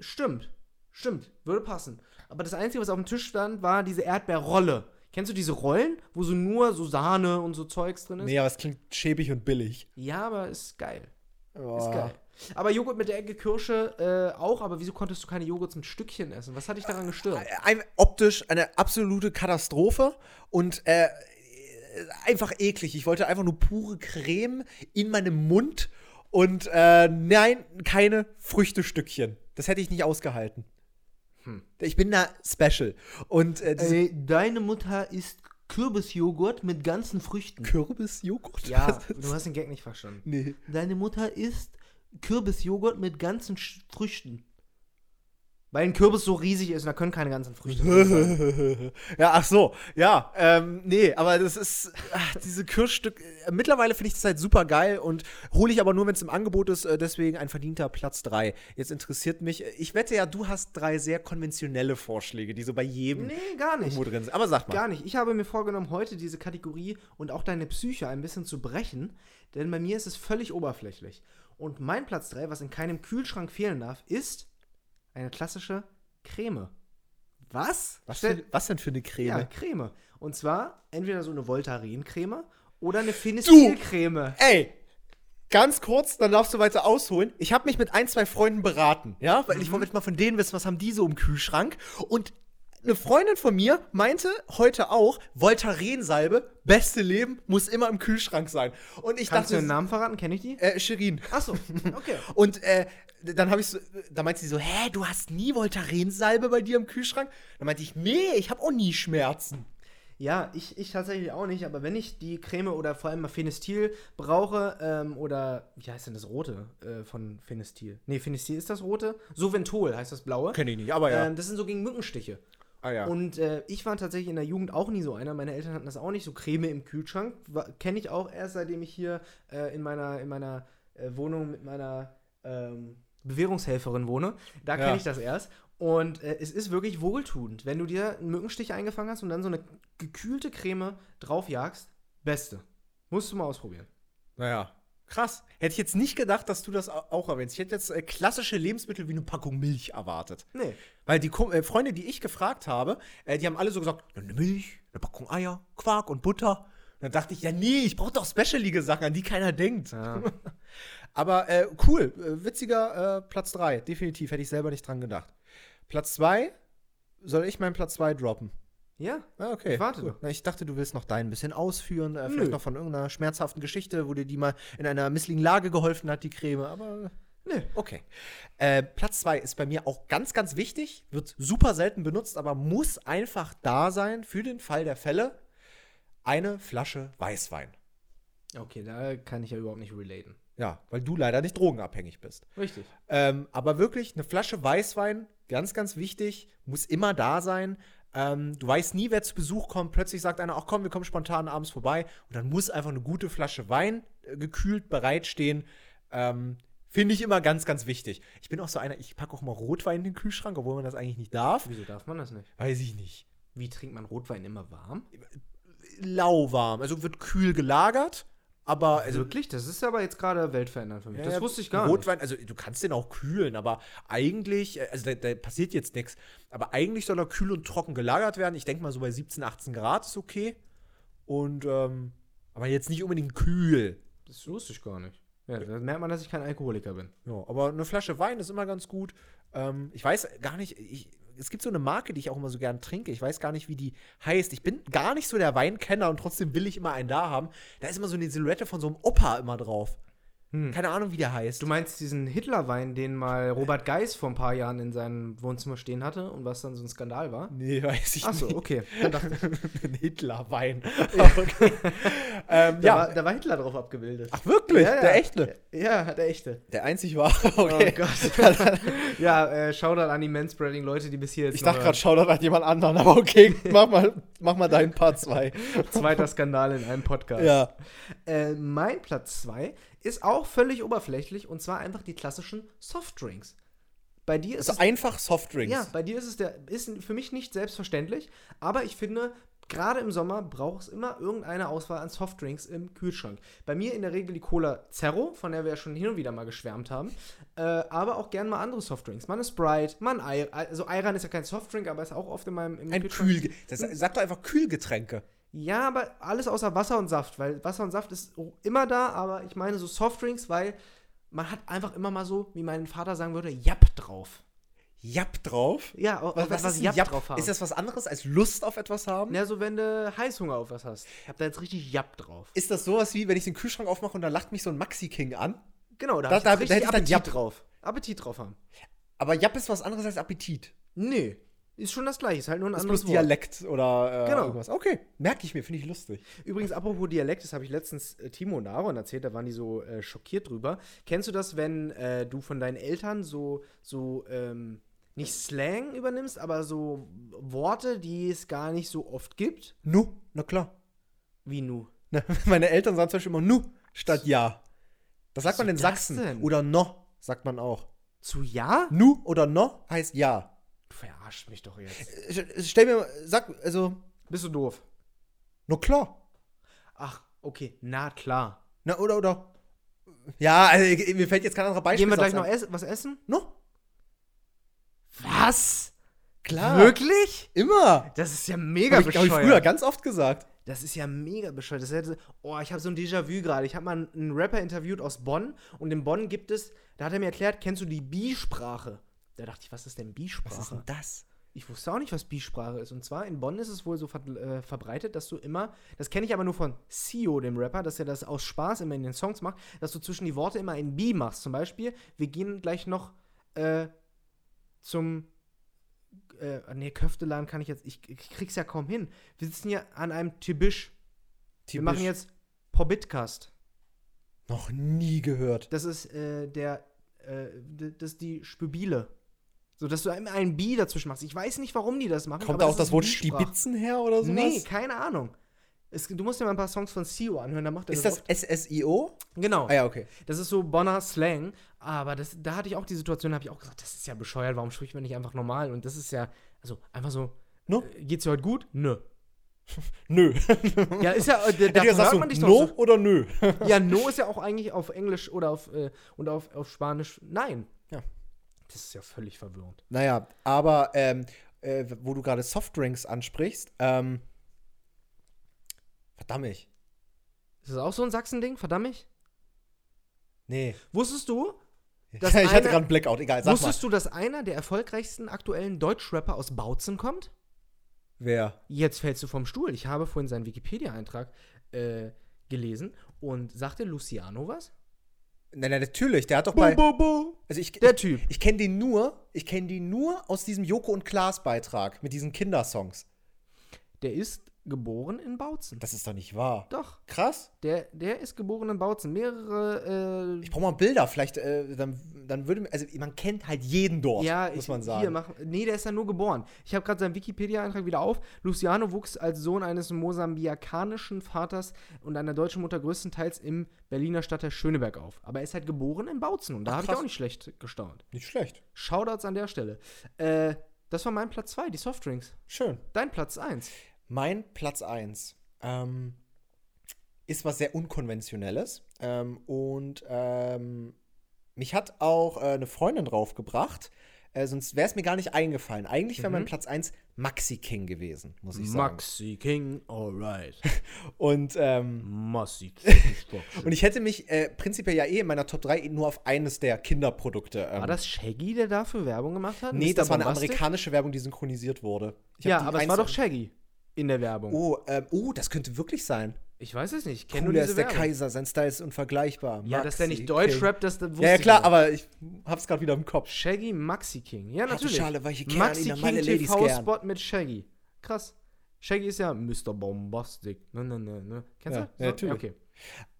B: Stimmt. Stimmt. Würde passen. Aber das Einzige, was auf dem Tisch stand, war diese Erdbeerrolle. Kennst du diese Rollen, wo so nur so Sahne und so Zeugs drin ist?
A: Nee, aber es klingt schäbig und billig.
B: Ja, aber ist geil.
A: Oh.
B: Ist geil. Aber Joghurt mit der Ecke Kirsche äh, auch, aber wieso konntest du keine Joghurts mit Stückchen essen? Was hat dich daran gestört?
A: Ein, optisch eine absolute Katastrophe und äh, einfach eklig. Ich wollte einfach nur pure Creme in meinem Mund und äh, nein, keine Früchtestückchen. Das hätte ich nicht ausgehalten.
B: Hm.
A: Ich bin da special. Und äh,
B: deine Mutter isst Kürbisjoghurt mit ganzen Früchten.
A: Kürbisjoghurt?
B: Ja, du hast den Gag nicht verstanden.
A: Nee.
B: Deine Mutter isst Kürbisjoghurt mit ganzen Früchten. Weil ein Kürbis so riesig ist und da können keine ganzen Früchte sein.
A: ja, ach so, ja, ähm, nee, aber das ist, ach, diese Kirschstück, äh, mittlerweile finde ich das halt super geil und hole ich aber nur, wenn es im Angebot ist, äh, deswegen ein verdienter Platz 3. Jetzt interessiert mich, äh, ich wette ja, du hast drei sehr konventionelle Vorschläge, die so bei jedem
B: Nee, gar nicht.
A: drin sind. Aber sag mal.
B: Gar nicht. Ich habe mir vorgenommen, heute diese Kategorie und auch deine Psyche ein bisschen zu brechen, denn bei mir ist es völlig oberflächlich. Und mein Platz 3, was in keinem Kühlschrank fehlen darf, ist eine klassische Creme.
A: Was? Was, für, was denn für eine Creme?
B: Ja, Creme. Und zwar entweder so eine Voltaren-Creme oder eine Finistil-Creme.
A: Ey, ganz kurz, dann darfst du weiter ausholen. Ich habe mich mit ein, zwei Freunden beraten, ja, weil ich
B: Mhm.
A: wollte jetzt mal von denen wissen, was haben die so im Kühlschrank. Und eine Freundin von mir meinte heute auch, Voltaren-Salbe, beste Leben, muss immer im Kühlschrank sein. Und ich
B: Kannst du
A: dachte,
B: den Namen verraten? Kenne ich die?
A: äh, Shirin.
B: Achso, okay.
A: Und äh, dann habe ich so, da meinte sie so, hä, du hast nie Voltaren-Salbe bei dir im Kühlschrank? Dann meinte ich, nee, ich habe auch nie Schmerzen.
B: Ja, ich, ich tatsächlich auch nicht, aber wenn ich die Creme oder vor allem mal Finestil brauche, ähm, oder wie heißt denn das rote äh, von Finestil? Nee, Finestil ist das rote. Soventol heißt das blaue.
A: Kenn ich nicht, aber ja.
B: Ähm, das sind so gegen Mückenstiche.
A: Ah ja.
B: Und äh, ich war tatsächlich in der Jugend auch nie so einer. Meine Eltern hatten das auch nicht, so Creme im Kühlschrank. Kenne ich auch erst, seitdem ich hier äh, in meiner, in meiner äh, Wohnung mit meiner ähm, Bewährungshelferin wohne. Da kenne
A: Ja.
B: ich das erst. Und äh, es ist wirklich wohltuend. Wenn du dir einen Mückenstich eingefangen hast und dann so eine gekühlte Creme draufjagst, beste. Musst du mal ausprobieren.
A: Naja, krass. Hätte ich jetzt nicht gedacht, dass du das au- auch erwähnst. Ich hätte jetzt äh, klassische Lebensmittel wie eine Packung Milch erwartet.
B: Nee.
A: Weil die Ko äh, Freunde, die ich gefragt habe, äh, die haben alle so gesagt, "Ja, eine Milch, eine Packung Eier, Quark und Butter. Und dann dachte ich, ja nee, ich brauche doch specialige Sachen, an die keiner denkt.
B: Ja.
A: Aber äh, cool, äh, witziger äh, Platz 3, definitiv, hätte ich selber nicht dran gedacht. Platz 2, soll ich meinen Platz 2 droppen?
B: Ja.
A: Ah, okay.
B: Ich warte
A: cool. ich dachte, du willst noch deinen ein bisschen ausführen, äh,
B: Nö.
A: vielleicht noch von irgendeiner schmerzhaften Geschichte, wo dir die mal in einer misslichen Lage geholfen hat, die Creme, aber
B: Nö.
A: okay. Äh, Platz 2 ist bei mir auch ganz, ganz wichtig, wird super selten benutzt, aber muss einfach da sein für den Fall der Fälle. Eine Flasche Weißwein.
B: Okay, da kann ich ja überhaupt nicht relaten.
A: Ja, weil du leider nicht drogenabhängig bist.
B: Richtig.
A: Ähm, aber wirklich, eine Flasche Weißwein, ganz, ganz wichtig, muss immer da sein. Ähm, du weißt nie, wer zu Besuch kommt. Plötzlich sagt einer, ach komm, wir kommen spontan abends vorbei. Und dann muss einfach eine gute Flasche Wein äh, gekühlt bereitstehen. Ähm, Finde ich immer ganz, ganz wichtig. Ich bin auch so einer, ich packe auch mal Rotwein in den Kühlschrank, obwohl man das eigentlich nicht darf.
B: Wieso darf man das nicht?
A: Weiß ich nicht.
B: Wie trinkt man Rotwein immer warm?
A: Lauwarm. Also wird kühl gelagert, aber also
B: Wirklich? Das ist aber jetzt gerade weltverändernd für mich.
A: Ja,
B: das wusste ich gar
A: Rotwein, also du kannst den auch kühlen, aber eigentlich, äh, also da, da passiert jetzt nichts. Aber eigentlich soll er kühl und trocken gelagert werden. Ich denke mal so bei 17, 18 Grad ist okay. Und, ähm, aber jetzt nicht unbedingt kühl.
B: nicht. Das wusste ich gar nicht. Ja, da merkt man, dass ich kein Alkoholiker bin.
A: Ja, aber eine Flasche Wein ist immer ganz gut. Ähm, ich weiß gar nicht, ich, es gibt so eine Marke, die ich auch immer so gern trinke. Ich weiß gar nicht, wie die heißt. Ich bin gar nicht so der Weinkenner und trotzdem will ich immer einen da haben. Da ist immer so eine Silhouette von so einem Opa immer drauf. Keine Ahnung, wie der heißt.
B: Du meinst diesen Hitlerwein, den mal Robert Geis vor ein paar Jahren in seinem Wohnzimmer stehen hatte und was dann so ein Skandal war?
A: Nee, weiß ich
B: Achso,
A: nicht.
B: okay.
A: Ein Hitlerwein. okay. ähm,
B: da,
A: ja.
B: war, da war Hitler drauf abgebildet.
A: Ach, wirklich?
B: Ja, ja.
A: Der echte?
B: Ja, der echte.
A: Der einzig war. Okay.
B: Oh Gott. ja, äh, Shoutout an die Manspreading-Leute, die bis hier jetzt
A: Ich dachte gerade, schau an jemand anderen, aber okay, mach mal, mach mal deinen Part 2.
B: hören. zweiter Skandal in einem Podcast.
A: Ja.
B: Äh, mein Platz 2 ist auch völlig oberflächlich und zwar einfach die klassischen Softdrinks. Bei dir ist
A: Also
B: es
A: einfach Softdrinks.
B: Ja, bei dir ist es der, ist für mich nicht selbstverständlich, aber ich finde, gerade im Sommer braucht es immer irgendeine Auswahl an Softdrinks im Kühlschrank. Bei mir in der Regel die Cola Zero, von der wir ja schon hin und wieder mal geschwärmt haben, äh, aber auch gern mal andere Softdrinks. Mal eine Sprite, mal ein Ei. Also Ayran ist ja kein Softdrink, aber ist auch oft in meinem im
A: Ein Kühl. Das, sag doch einfach Kühlgetränke.
B: Ja, aber alles außer Wasser und Saft, weil Wasser und Saft ist immer da, aber ich meine so Softdrinks, weil man hat einfach immer mal so, wie mein Vater sagen würde, Japp drauf.
A: Japp drauf.
B: Ja,
A: Was, was ein
B: Japp
A: Japp?
B: drauf haben.
A: Ist das was anderes als Lust auf etwas haben?
B: Ja, so wenn du Heißhunger auf was hast. Ich hab da jetzt richtig Japp drauf.
A: Ist das sowas wie, wenn ich den Kühlschrank aufmache und da lacht mich so ein Maxi-King an?
B: Genau, da,
A: Da- da- da hätte ich dann
B: Appetit
A: Japp.
B: drauf. Appetit drauf haben.
A: Aber Japp ist was anderes als Appetit.
B: Nee, ist schon das gleiche, ist halt nur ein
A: ist
B: anderes
A: bloß
B: Wort.
A: Dialekt oder äh,
B: Genau.
A: irgendwas. Okay, merke ich mir, finde ich lustig.
B: Übrigens, apropos Dialekt, das habe ich letztens äh, Timo und Aaron erzählt, da waren die so äh, schockiert drüber. Kennst du das, wenn äh, du von deinen Eltern so, so ähm, nicht Slang übernimmst, aber so Worte, die es gar nicht so oft gibt?
A: Nu, na klar.
B: Wie nu?
A: Ne, Meine Eltern sagen zum Beispiel immer nu statt ja. Das sagt
B: Was
A: man in Sachsen.
B: denn?
A: Oder no, sagt man auch.
B: Zu ja?
A: Nu oder no heißt ja.
B: Du verarschst mich doch jetzt.
A: Stell mir, sag, also,
B: Bist du doof?
A: no klar.
B: Ach, okay, na klar.
A: Na, oder, oder. Ja, also, ich- mir fällt jetzt kein anderer Beispiel.
B: Gehen wir gleich noch ess was essen?
A: No,
B: Was?
A: klar.
B: Wirklich?
A: Immer.
B: Das ist ja mega
A: Habe ich, hab ich
B: bescheuert.
A: früher ganz oft gesagt.
B: Das ist ja mega bescheuert. Das hätte, oh, ich habe so ein Déjà-vu gerade. Ich habe mal einen Rapper interviewt aus Bonn und in Bonn gibt es, da hat er mir erklärt, kennst du die Bi-Sprache? Da dachte ich, was ist denn
A: Was
B: Bi-Sprache?
A: ist denn das?
B: Ich wusste auch nicht, was Bi-Sprache ist. Und zwar in Bonn ist es wohl so ver äh, verbreitet, dass du immer, das kenne ich aber nur von Sio, dem Rapper, dass er das aus Spaß immer in den Songs macht, dass du zwischen die Worte immer ein Bi machst. Zum Beispiel, wir gehen gleich noch äh, zum äh, nee, Köfteladen kann ich jetzt, ich, ich krieg's ja kaum hin. Wir sitzen hier an einem Tibisch. Wir machen jetzt Pobitkast.
A: Noch nie gehört.
B: Das ist äh, der, äh, das ist die Spübile. So, dass du immer ein Bi dazwischen machst. Ich weiß nicht, warum die das machen.
A: Kommt da auch das
B: ist
A: Wort. Stibitzen her oder sowas?
B: Nee, keine Ahnung. Es, du musst dir mal ein paar Songs von Sio anhören, da macht er
A: Ist das. SSIO?
B: Genau.
A: Ah ja, okay.
B: Das ist so Bonner Slang, aber das, da hatte ich auch die Situation, da habe ich auch gesagt, das ist ja bescheuert, warum spricht man nicht einfach normal? Und das ist ja, also einfach so,
A: No?
B: äh, geht's dir heute gut? Nö.
A: Nö.
B: Ja, ist ja, äh,
A: gesagt,
B: hört
A: so,
B: man dich doch
A: no
B: so.
A: oder nö?
B: Ja, no ist ja auch eigentlich auf Englisch oder auf, äh, und auf, auf Spanisch nein.
A: Ja.
B: Das ist ja völlig verwirrend.
A: Naja, aber ähm, äh, wo du gerade Softdrinks ansprichst, ähm, verdammt.
B: Ist das auch so ein Sachsen-Ding? Verdammt mich.
A: Nee.
B: Wusstest du,
A: ich
B: Das
A: hatte gerade einen Blackout, egal, sag
B: wusstest du, dass einer der erfolgreichsten aktuellen Deutschrapper aus Bautzen kommt?
A: mal. Wer?
B: Jetzt fällst du vom Stuhl. Ich habe vorhin seinen Wikipedia-Eintrag äh, gelesen und sagte Luciano was?
A: Nein, nein, natürlich, der hat doch bei.
B: bo, bo.
A: Also ich,
B: Der
A: ich,
B: Typ.
A: ich kenne den nur, ich kenne den nur aus diesem Joko und Klaas Beitrag mit diesen Kindersongs.
B: Der ist geboren in Bautzen.
A: Das ist doch nicht wahr.
B: Doch,
A: Krass.
B: der, der ist geboren in Bautzen. Mehrere, äh,
A: Ich brauche mal Bilder, vielleicht, äh, dann, dann würde, also man kennt halt jeden dort,
B: ja,
A: muss
B: ich,
A: man sagen.
B: Hier, mach, nee, der ist ja nur geboren. Ich habe gerade seinen Wikipedia-Eintrag wieder auf. Luciano wuchs als Sohn eines mosambikanischen Vaters und einer deutschen Mutter größtenteils im Berliner Stadtteil Schöneberg auf. Aber er ist halt geboren in Bautzen und da habe ich auch nicht schlecht gestaunt.
A: Nicht schlecht.
B: Shoutouts an der Stelle. Äh, das war mein Platz 2, die Softdrinks.
A: Schön.
B: Dein Platz 1.
A: Mein Platz 1 ähm, ist was sehr Unkonventionelles. Ähm, und ähm, mich hat auch äh, eine Freundin draufgebracht. Äh, sonst wäre es mir gar nicht eingefallen. Eigentlich wäre mein
B: Mhm.
A: Platz 1 Maxi King gewesen, muss ich sagen.
B: Maxi King, alright.
A: Und, ähm,
B: Maxi King.
A: und ich hätte mich äh, prinzipiell ja eh in meiner Top 3 nur auf eines der Kinderprodukte. Ähm,
B: War das Shaggy, der dafür Werbung gemacht hat?
A: Nee,
B: Mr.
A: das war eine
B: Bombastic?
A: amerikanische Werbung, die synchronisiert wurde.
B: Ja, aber es war doch Shaggy in der Werbung.
A: Oh, ähm, oh, das könnte wirklich sein.
B: Ich weiß es nicht. Ich kenn
A: Cool,
B: nur
A: er
B: diese
A: ist der
B: Werbung.
A: Kaiser, sein Style ist unvergleichbar.
B: Ja, dass der
A: Maxi
B: nicht Deutsch
A: King.
B: rappt, das, wusste
A: Ja, ja,
B: ich
A: klar,
B: nicht.
A: aber ich hab's gerade wieder im Kopf.
B: Shaggy Maxi King. Ja, natürlich.
A: Schale, weiche Kerne,
B: Maxi King. TV-Spot mit Shaggy. Krass. Shaggy ist ja Mr. Bombastic. Ne, ne, ne, ne. Kennst
A: Ja,
B: du?
A: ja, natürlich.
B: Okay.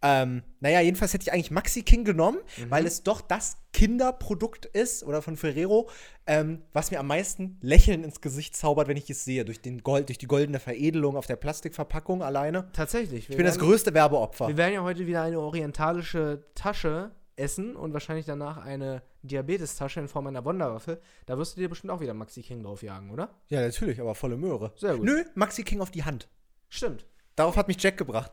A: Ähm, naja, jedenfalls hätte ich eigentlich Maxi King genommen,
B: Mhm.
A: weil es doch das Kinderprodukt ist oder von Ferrero, ähm, was mir am meisten Lächeln ins Gesicht zaubert, wenn ich es sehe. Durch, den Gold, durch die goldene Veredelung auf der Plastikverpackung alleine.
B: Tatsächlich.
A: Ich bin das größte Werbeopfer.
B: Wir werden ja heute wieder eine orientalische Tasche essen und wahrscheinlich danach eine Diabetestasche in Form einer Wonderwaffe. Da wirst du dir bestimmt auch wieder Maxi King draufjagen, oder?
A: Ja, natürlich, aber volle Möhre.
B: Sehr gut.
A: Nö, Maxi King auf die Hand.
B: Stimmt.
A: Darauf hat mich Jack gebracht.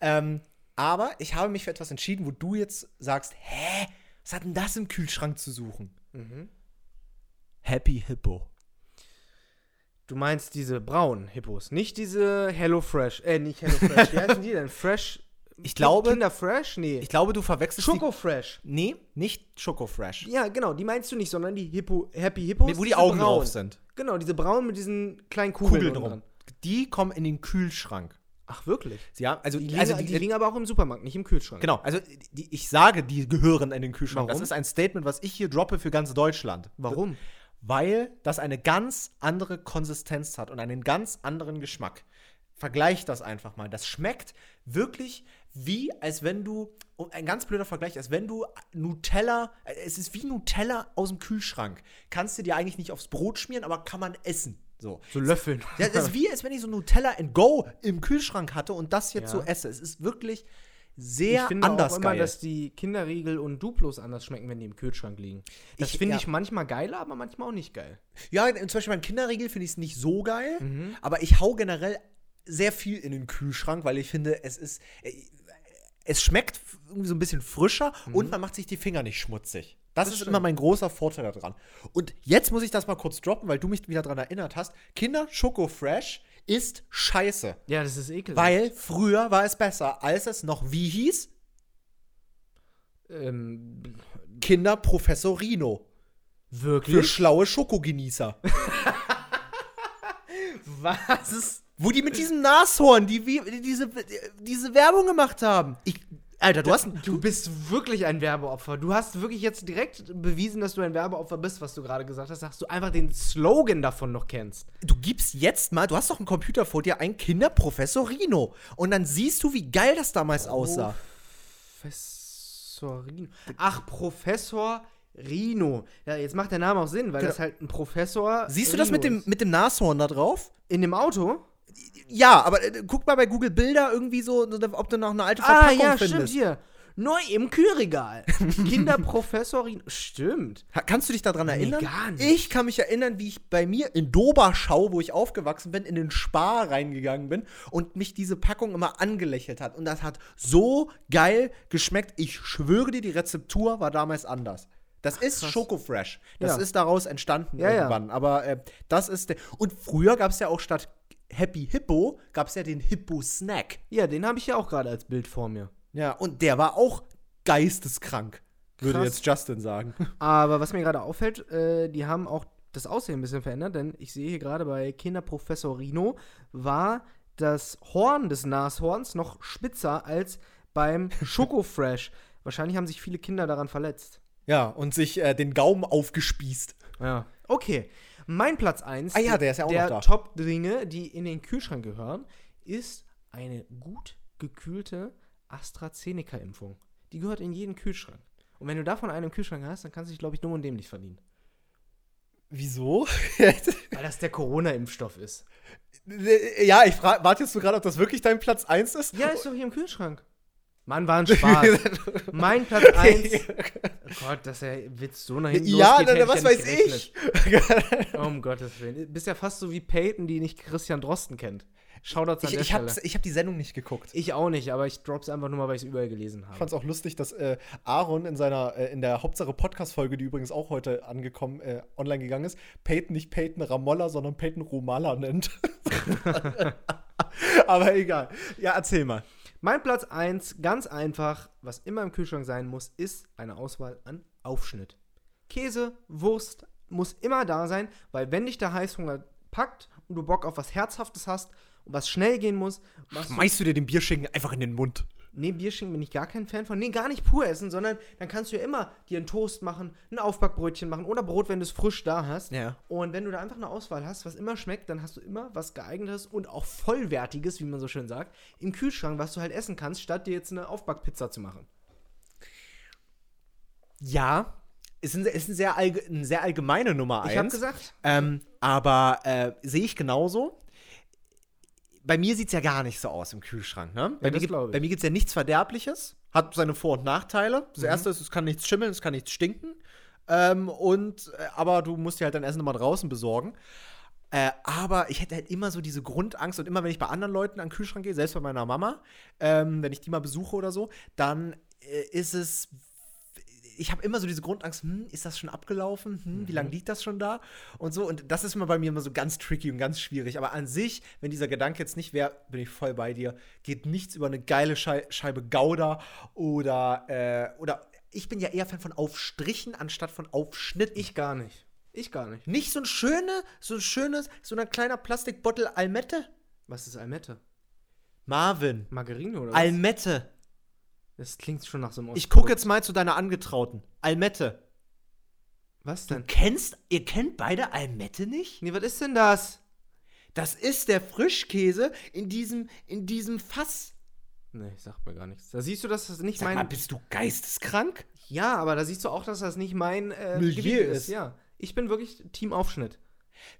A: Ähm, aber ich habe mich für etwas entschieden, wo du jetzt sagst, hä, was hat denn das im Kühlschrank zu suchen?
B: Mhm.
A: Happy Hippo.
B: Du meinst diese braunen Hippos, nicht diese Hello Fresh. Äh, nicht Hello Fresh. Wie heißen die denn? Fresh.
A: Ich glaube-
B: Kinder Fresh? Nee.
A: Ich glaube, du verwechselst
B: Schoko Fresh.
A: die. Nee, nicht Schoko Fresh.
B: Ja, genau, die meinst du nicht, sondern die Hippo, Happy Hippos.
A: wo die Augen
B: braun.
A: drauf sind.
B: Genau, diese braunen mit diesen kleinen Kugeln,
A: Kugeln drum. Die kommen in den Kühlschrank.
B: Ach, wirklich?
A: Ja, also
B: Die liegen,
A: also
B: die, liegen aber auch im Supermarkt, nicht im Kühlschrank.
A: Genau, also die, ich sage, die gehören in den Kühlschrank.
B: Warum?
A: Das ist ein Statement, was ich hier droppe für ganz Deutschland.
B: Warum?
A: Weil das eine ganz andere Konsistenz hat und einen ganz anderen Geschmack. Vergleich das einfach mal. Das schmeckt wirklich wie, als wenn du, oh, ein ganz blöder Vergleich, als wenn du Nutella, äh, es ist wie Nutella aus dem Kühlschrank. Kannst du dir eigentlich nicht aufs Brot schmieren, aber kann man essen. So.
B: So löffeln.
A: Ja, das ist wie, als wenn ich so Nutella and Go im Kühlschrank hatte und das jetzt
B: Ja.
A: so esse. Es ist wirklich
B: ich
A: sehr
B: finde
A: anders
B: auch immer,
A: geil.
B: dass die Kinderriegel und Duplos anders schmecken, wenn die im Kühlschrank liegen. Das
A: Ich-
B: finde
A: ja.
B: ich manchmal geiler, aber manchmal auch nicht geil.
A: Ja, zum Beispiel beim Kinderriegel finde ich es nicht so geil,
B: Mhm.
A: aber ich hau generell sehr viel in den Kühlschrank, weil ich finde, es ist. äh, Es schmeckt irgendwie so ein bisschen frischer und man macht sich die Finger nicht schmutzig. Das.
B: Das
A: ist
B: stimmt.
A: immer mein großer Vorteil daran. Und jetzt muss ich das mal kurz droppen, weil du mich wieder daran erinnert hast. Kinder Schoko Fresh ist scheiße.
B: Ja, das ist ekelhaft.
A: Weil früher war es besser, als es noch wie hieß?
B: Ähm,
A: Kinder Professorino. Für
B: wirklich?
A: schlaue Schokogenießer.
B: Was ist.
A: Wo die mit diesem Nashorn, die, wie, die diese, diese Werbung gemacht haben. Ich, Alter, du hast.
B: Du bist wirklich ein Werbeopfer. Du hast wirklich jetzt direkt bewiesen, dass du ein Werbeopfer bist, was du gerade gesagt hast, dass du einfach den Slogan davon noch kennst.
A: Du gibst jetzt mal, du hast doch einen Computer vor dir, ein Kinderprofessor Rino. Und dann siehst du, wie geil das damals aussah.
B: Professor Rino. Ach, Professor Rino. Ja, jetzt macht der Name auch Sinn, weil
A: Genau.
B: das halt ein Professor.
A: Siehst du das mit dem, mit dem Nashorn da drauf?
B: In dem Auto?
A: Ja, aber äh, guck mal bei Google Bilder irgendwie so, ob du noch eine alte
B: Ah,
A: Verpackung
B: ja,
A: findest.
B: stimmt hier. Neu im Kühlregal. Kinderprofessor Rino. Stimmt.
A: Kannst du dich daran
B: Nee,
A: erinnern?
B: gar nicht.
A: Ich kann mich erinnern, wie ich bei mir in Doberschau, wo ich aufgewachsen bin, in den Spar reingegangen bin und mich diese Packung immer angelächelt hat. Und das hat so geil geschmeckt. Ich schwöre dir, die Rezeptur war damals anders. Das ist
B: krass.
A: Schokofresh. Das
B: Ja.
A: ist daraus entstanden
B: Ja, ja.
A: irgendwann. Aber äh, das ist der. Und früher gab es ja auch statt Happy Hippo, gab es ja den Hippo Snack.
B: Ja, den habe ich ja auch gerade als Bild vor mir.
A: Ja, und der war auch geisteskrank, würde
B: Krass.
A: jetzt Justin sagen.
B: Aber was mir gerade auffällt, äh, die haben auch das Aussehen ein bisschen verändert, denn ich sehe hier gerade bei Kinderprofessor Rino war das Horn des Nashorns noch spitzer als beim Schokofresh. Wahrscheinlich haben sich viele Kinder daran verletzt.
A: Ja, und sich äh, den Gaumen aufgespießt.
B: Ja. Okay. Mein Platz 1
A: Ah ja, der ist ja auch noch da.
B: Top-Dinge, die in den Kühlschrank gehören, ist eine gut gekühlte AstraZeneca-Impfung. Die gehört in jeden Kühlschrank. Und wenn du davon einen im Kühlschrank hast, dann kannst du dich, glaube ich, dumm und dämlich verdienen.
A: Wieso?
B: Weil das der Corona-Impfstoff ist.
A: ja, ich frage, wartest du gerade, ob das wirklich dein Platz 1 ist?
B: Ja, ist doch hier im Kühlschrank. Mann, war ein Spaß. mein Platz 1. Oh Gott, dass der Witz so nach hinten
A: Ja,
B: losgeht, hätte
A: was
B: ja
A: weiß ich.
B: Oh, um Gottes Willen. Du bist ja fast so wie Peyton, die nicht Christian Drosten kennt. Shoutouts an
A: Ich,
B: der
A: ich,
B: Stelle.
A: ich hab die Sendung nicht geguckt.
B: Ich auch nicht, aber ich drop's einfach nur mal, weil ich es überall gelesen
A: Ich
B: habe.
A: fand's auch lustig, dass äh, Aaron in seiner äh, in der Hauptsache Podcast-Folge, die übrigens auch heute angekommen, äh, online gegangen ist, Peyton nicht Peyton Ramolla, sondern Peyton Romala nennt. Aber egal. Ja, erzähl mal.
B: Mein Platz 1, ganz einfach, was immer im Kühlschrank sein muss, ist eine Auswahl an Aufschnitt. Käse, Wurst muss immer da sein, weil wenn dich der Heißhunger packt und du Bock auf was Herzhaftes hast und was schnell gehen muss,
A: Schmeißt du dir den Bierschinken einfach in den Mund?
B: Nee, Bierschinken bin ich gar kein Fan von. Nee, gar nicht pur essen, sondern dann kannst du ja immer dir einen Toast machen, ein Aufbackbrötchen machen oder Brot, wenn du es frisch da hast.
A: Ja.
B: Und wenn du da einfach eine Auswahl hast, was immer schmeckt, dann hast du immer was geeignetes und auch vollwertiges, wie man so schön sagt, im Kühlschrank, was du halt essen kannst, statt dir jetzt eine Aufbackpizza zu machen.
A: Ja, ist, ein, ist ein sehr, allge eine sehr allgemeine Nummer eins.
B: Ich habe gesagt,
A: Ähm, aber äh, sehe ich genauso. Bei mir sieht es ja gar nicht so aus im Kühlschrank. Ne? bei,
B: das
A: mir gibt- bei mir gibt es ja nichts Verderbliches. Hat seine Vor- und Nachteile.
B: Mhm.
A: Das erste ist, es kann nichts schimmeln, es kann nichts stinken. Ähm, und, äh, aber du musst dir halt dein Essen immer draußen besorgen. Äh, aber ich hätte halt immer so diese Grundangst und immer, wenn ich bei anderen Leuten an den Kühlschrank gehe, selbst bei meiner Mama, ähm, wenn ich die mal besuche oder so, dann äh, ist es ich habe immer so diese Grundangst, hm, ist das schon abgelaufen? Hm, wie lange liegt das schon da? Und so. Und das ist immer bei mir immer so ganz tricky und ganz schwierig. Aber an sich, wenn dieser Gedanke jetzt nicht wäre, bin ich voll bei dir, geht nichts über eine geile Schei Scheibe Gouda oder, äh, oder ich bin ja eher Fan von Aufstrichen anstatt von Aufschnitten.
B: ich gar nicht. Ich gar nicht.
A: nicht so ein schöne, so ein schönes, so ein kleiner Plastikbottle Almette.
B: Was ist Almette?
A: Marvin.
B: Margarine oder was?
A: Almette.
B: Das klingt schon nach so einem
A: Ich gucke jetzt mal zu deiner Angetrauten. Almette.
B: Was
A: Du
B: denn?
A: kennst, ihr kennt beide Almette nicht?
B: Nee, was ist denn das?
A: Das ist der Frischkäse in diesem, in diesem Fass.
B: Nee, sagt mir gar nichts. Da siehst du, dass das nicht
A: Sag
B: mein.
A: mal, bist du geisteskrank?
B: Ja, aber da siehst du auch, dass das nicht mein äh,
A: Milieu
B: Gebiet
A: ist.
B: Ja. Ich bin wirklich Team Aufschnitt.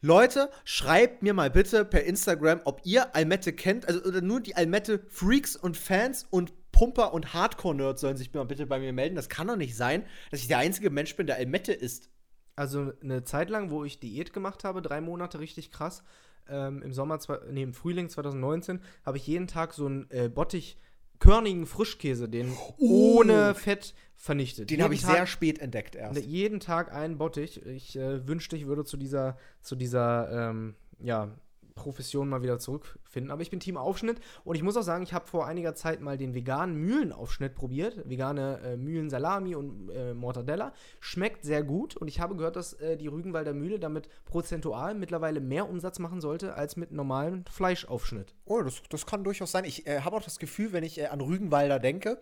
A: Leute, schreibt mir mal bitte per Instagram, ob ihr Almette kennt. Also oder nur die Almette-Freaks und Fans und Pumper und Hardcore-Nerds sollen sich mal bitte bei mir melden. Das kann doch nicht sein, dass ich der einzige Mensch bin, der Almette isst.
B: Also eine Zeit lang, wo ich Diät gemacht habe, drei Monate richtig krass, ähm, im Sommer, nee, im Frühling 2019, habe ich jeden Tag so einen äh, Bottich körnigen Frischkäse, den
A: Oh.
B: ohne Fett vernichtet.
A: Den habe ich
B: Tag-
A: sehr spät entdeckt erst.
B: Ne, jeden Tag einen Bottich. Ich äh, wünschte, ich würde zu dieser, zu dieser ähm, ja, Profession mal wieder zurückfinden. Aber ich bin Team Aufschnitt und ich muss auch sagen, ich habe vor einiger Zeit mal den veganen Mühlenaufschnitt probiert. Vegane äh, Mühlensalami und äh, Mortadella. Schmeckt sehr gut und ich habe gehört, dass äh, die Rügenwalder Mühle damit prozentual mittlerweile mehr Umsatz machen sollte als mit normalem Fleischaufschnitt.
A: Oh, das, das kann durchaus sein. Ich äh, habe auch das Gefühl, wenn ich äh, an Rügenwalder denke,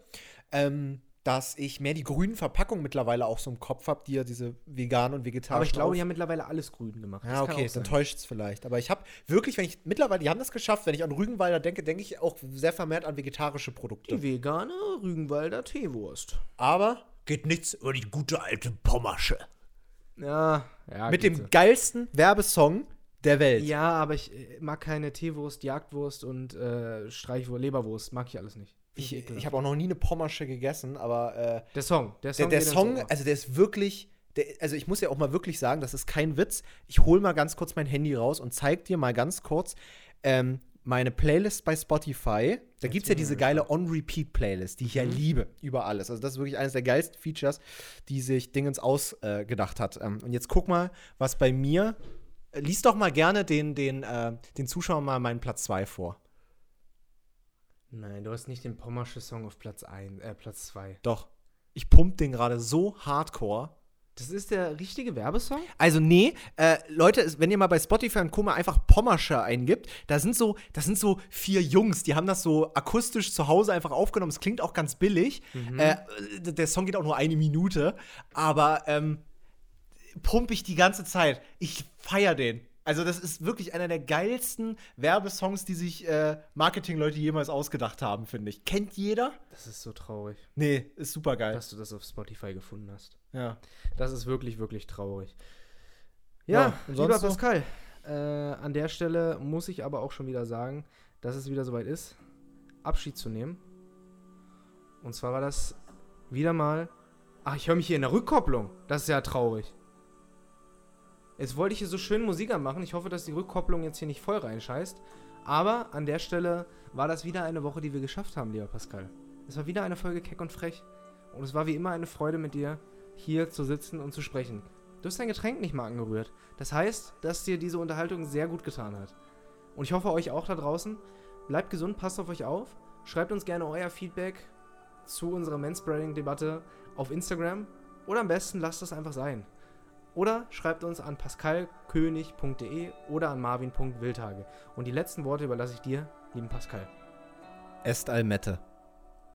A: ähm, dass ich mehr die grünen Verpackungen mittlerweile auch so im Kopf habe, die ja diese vegan und vegetarischen
B: Aber ich glaube, die haben mittlerweile alles grün gemacht.
A: Ja,
B: kann
A: okay, dann täuscht es vielleicht. Aber ich habe wirklich, wenn ich mittlerweile, die haben das geschafft, wenn ich an Rügenwalder denke, denke ich auch sehr vermehrt an vegetarische Produkte.
B: Die vegane Rügenwalder Teewurst.
A: Aber geht nichts über die gute alte Pommersche.
B: Ja, ja.
A: Mit dem
B: so.
A: geilsten Werbesong der Welt.
B: Ja, aber ich äh, mag keine Teewurst, Jagdwurst und äh, Streichwurst, Leberwurst. Mag ich alles nicht.
A: Ich, ich habe auch noch nie eine Pommersche gegessen, aber äh,
B: der Song. Der
A: der,
B: Song,
A: der
B: ins
A: Song, also der ist wirklich, der, also ich muss ja auch mal wirklich sagen, das ist kein Witz. Ich hole mal ganz kurz mein Handy raus und zeig dir mal ganz kurz ähm, meine Playlist bei Spotify. Da gibt es ja diese geile On-Repeat-Playlist, die ich ja liebe, über alles. Also das ist wirklich eines der geilsten Features, die sich Dingens ausgedacht äh, hat. Ähm, und jetzt guck mal, was bei mir. Lies doch mal gerne den, den, äh, den Zuschauern mal meinen Platz 2 vor.
B: Nein, du hast nicht den Pommersche Song auf Platz 1, äh, Platz 2.
A: Doch. Ich pump den gerade so hardcore.
B: Das ist der richtige Werbesong?
A: Also nee, äh, Leute, wenn ihr mal bei Spotify und Co. mal einfach Pommersche eingibt, da sind so, das sind so vier Jungs, die haben das so akustisch zu Hause einfach aufgenommen. Es klingt auch ganz billig. Äh, der Song geht auch nur eine Minute, aber ähm, pump ich die ganze Zeit. Ich feier den. Also, das ist wirklich einer der geilsten Werbesongs, die sich äh, Marketingleute jemals ausgedacht haben, finde ich. Kennt jeder?
B: Das ist so traurig,
A: Nee, ist super geil.
B: dass du das auf Spotify gefunden hast.
A: Ja.
B: Das ist wirklich, wirklich traurig.
A: Ja,
B: Ja,
A: und
B: lieber
A: so?
B: Pascal, äh, an der Stelle muss ich aber auch schon wieder sagen, dass es wieder soweit ist, Abschied zu nehmen. Und zwar war das wieder mal. Ach, ich höre mich hier in der Rückkopplung. Das ist ja traurig. Jetzt wollte ich hier so schön Musik anmachen. Ich hoffe, dass die Rückkopplung jetzt hier nicht voll reinscheißt. Aber an der Stelle war das wieder eine Woche, die wir geschafft haben, lieber Pascal. Es war wieder eine Folge Keck und Frech. Und es war wie immer eine Freude mit dir, hier zu sitzen und zu sprechen. Du hast dein Getränk nicht mal angerührt. Das heißt, dass dir diese Unterhaltung sehr gut getan hat. Und ich hoffe euch auch da draußen. Bleibt gesund, passt auf euch auf. Schreibt uns gerne euer Feedback zu unserer Manspreading-Debatte auf Instagram. Oder am besten lasst es einfach sein. Oder schreibt uns an pascalkönig.de oder an marvin.wildhage. Und die letzten Worte überlasse ich dir, lieben Pascal.
A: Est Almette.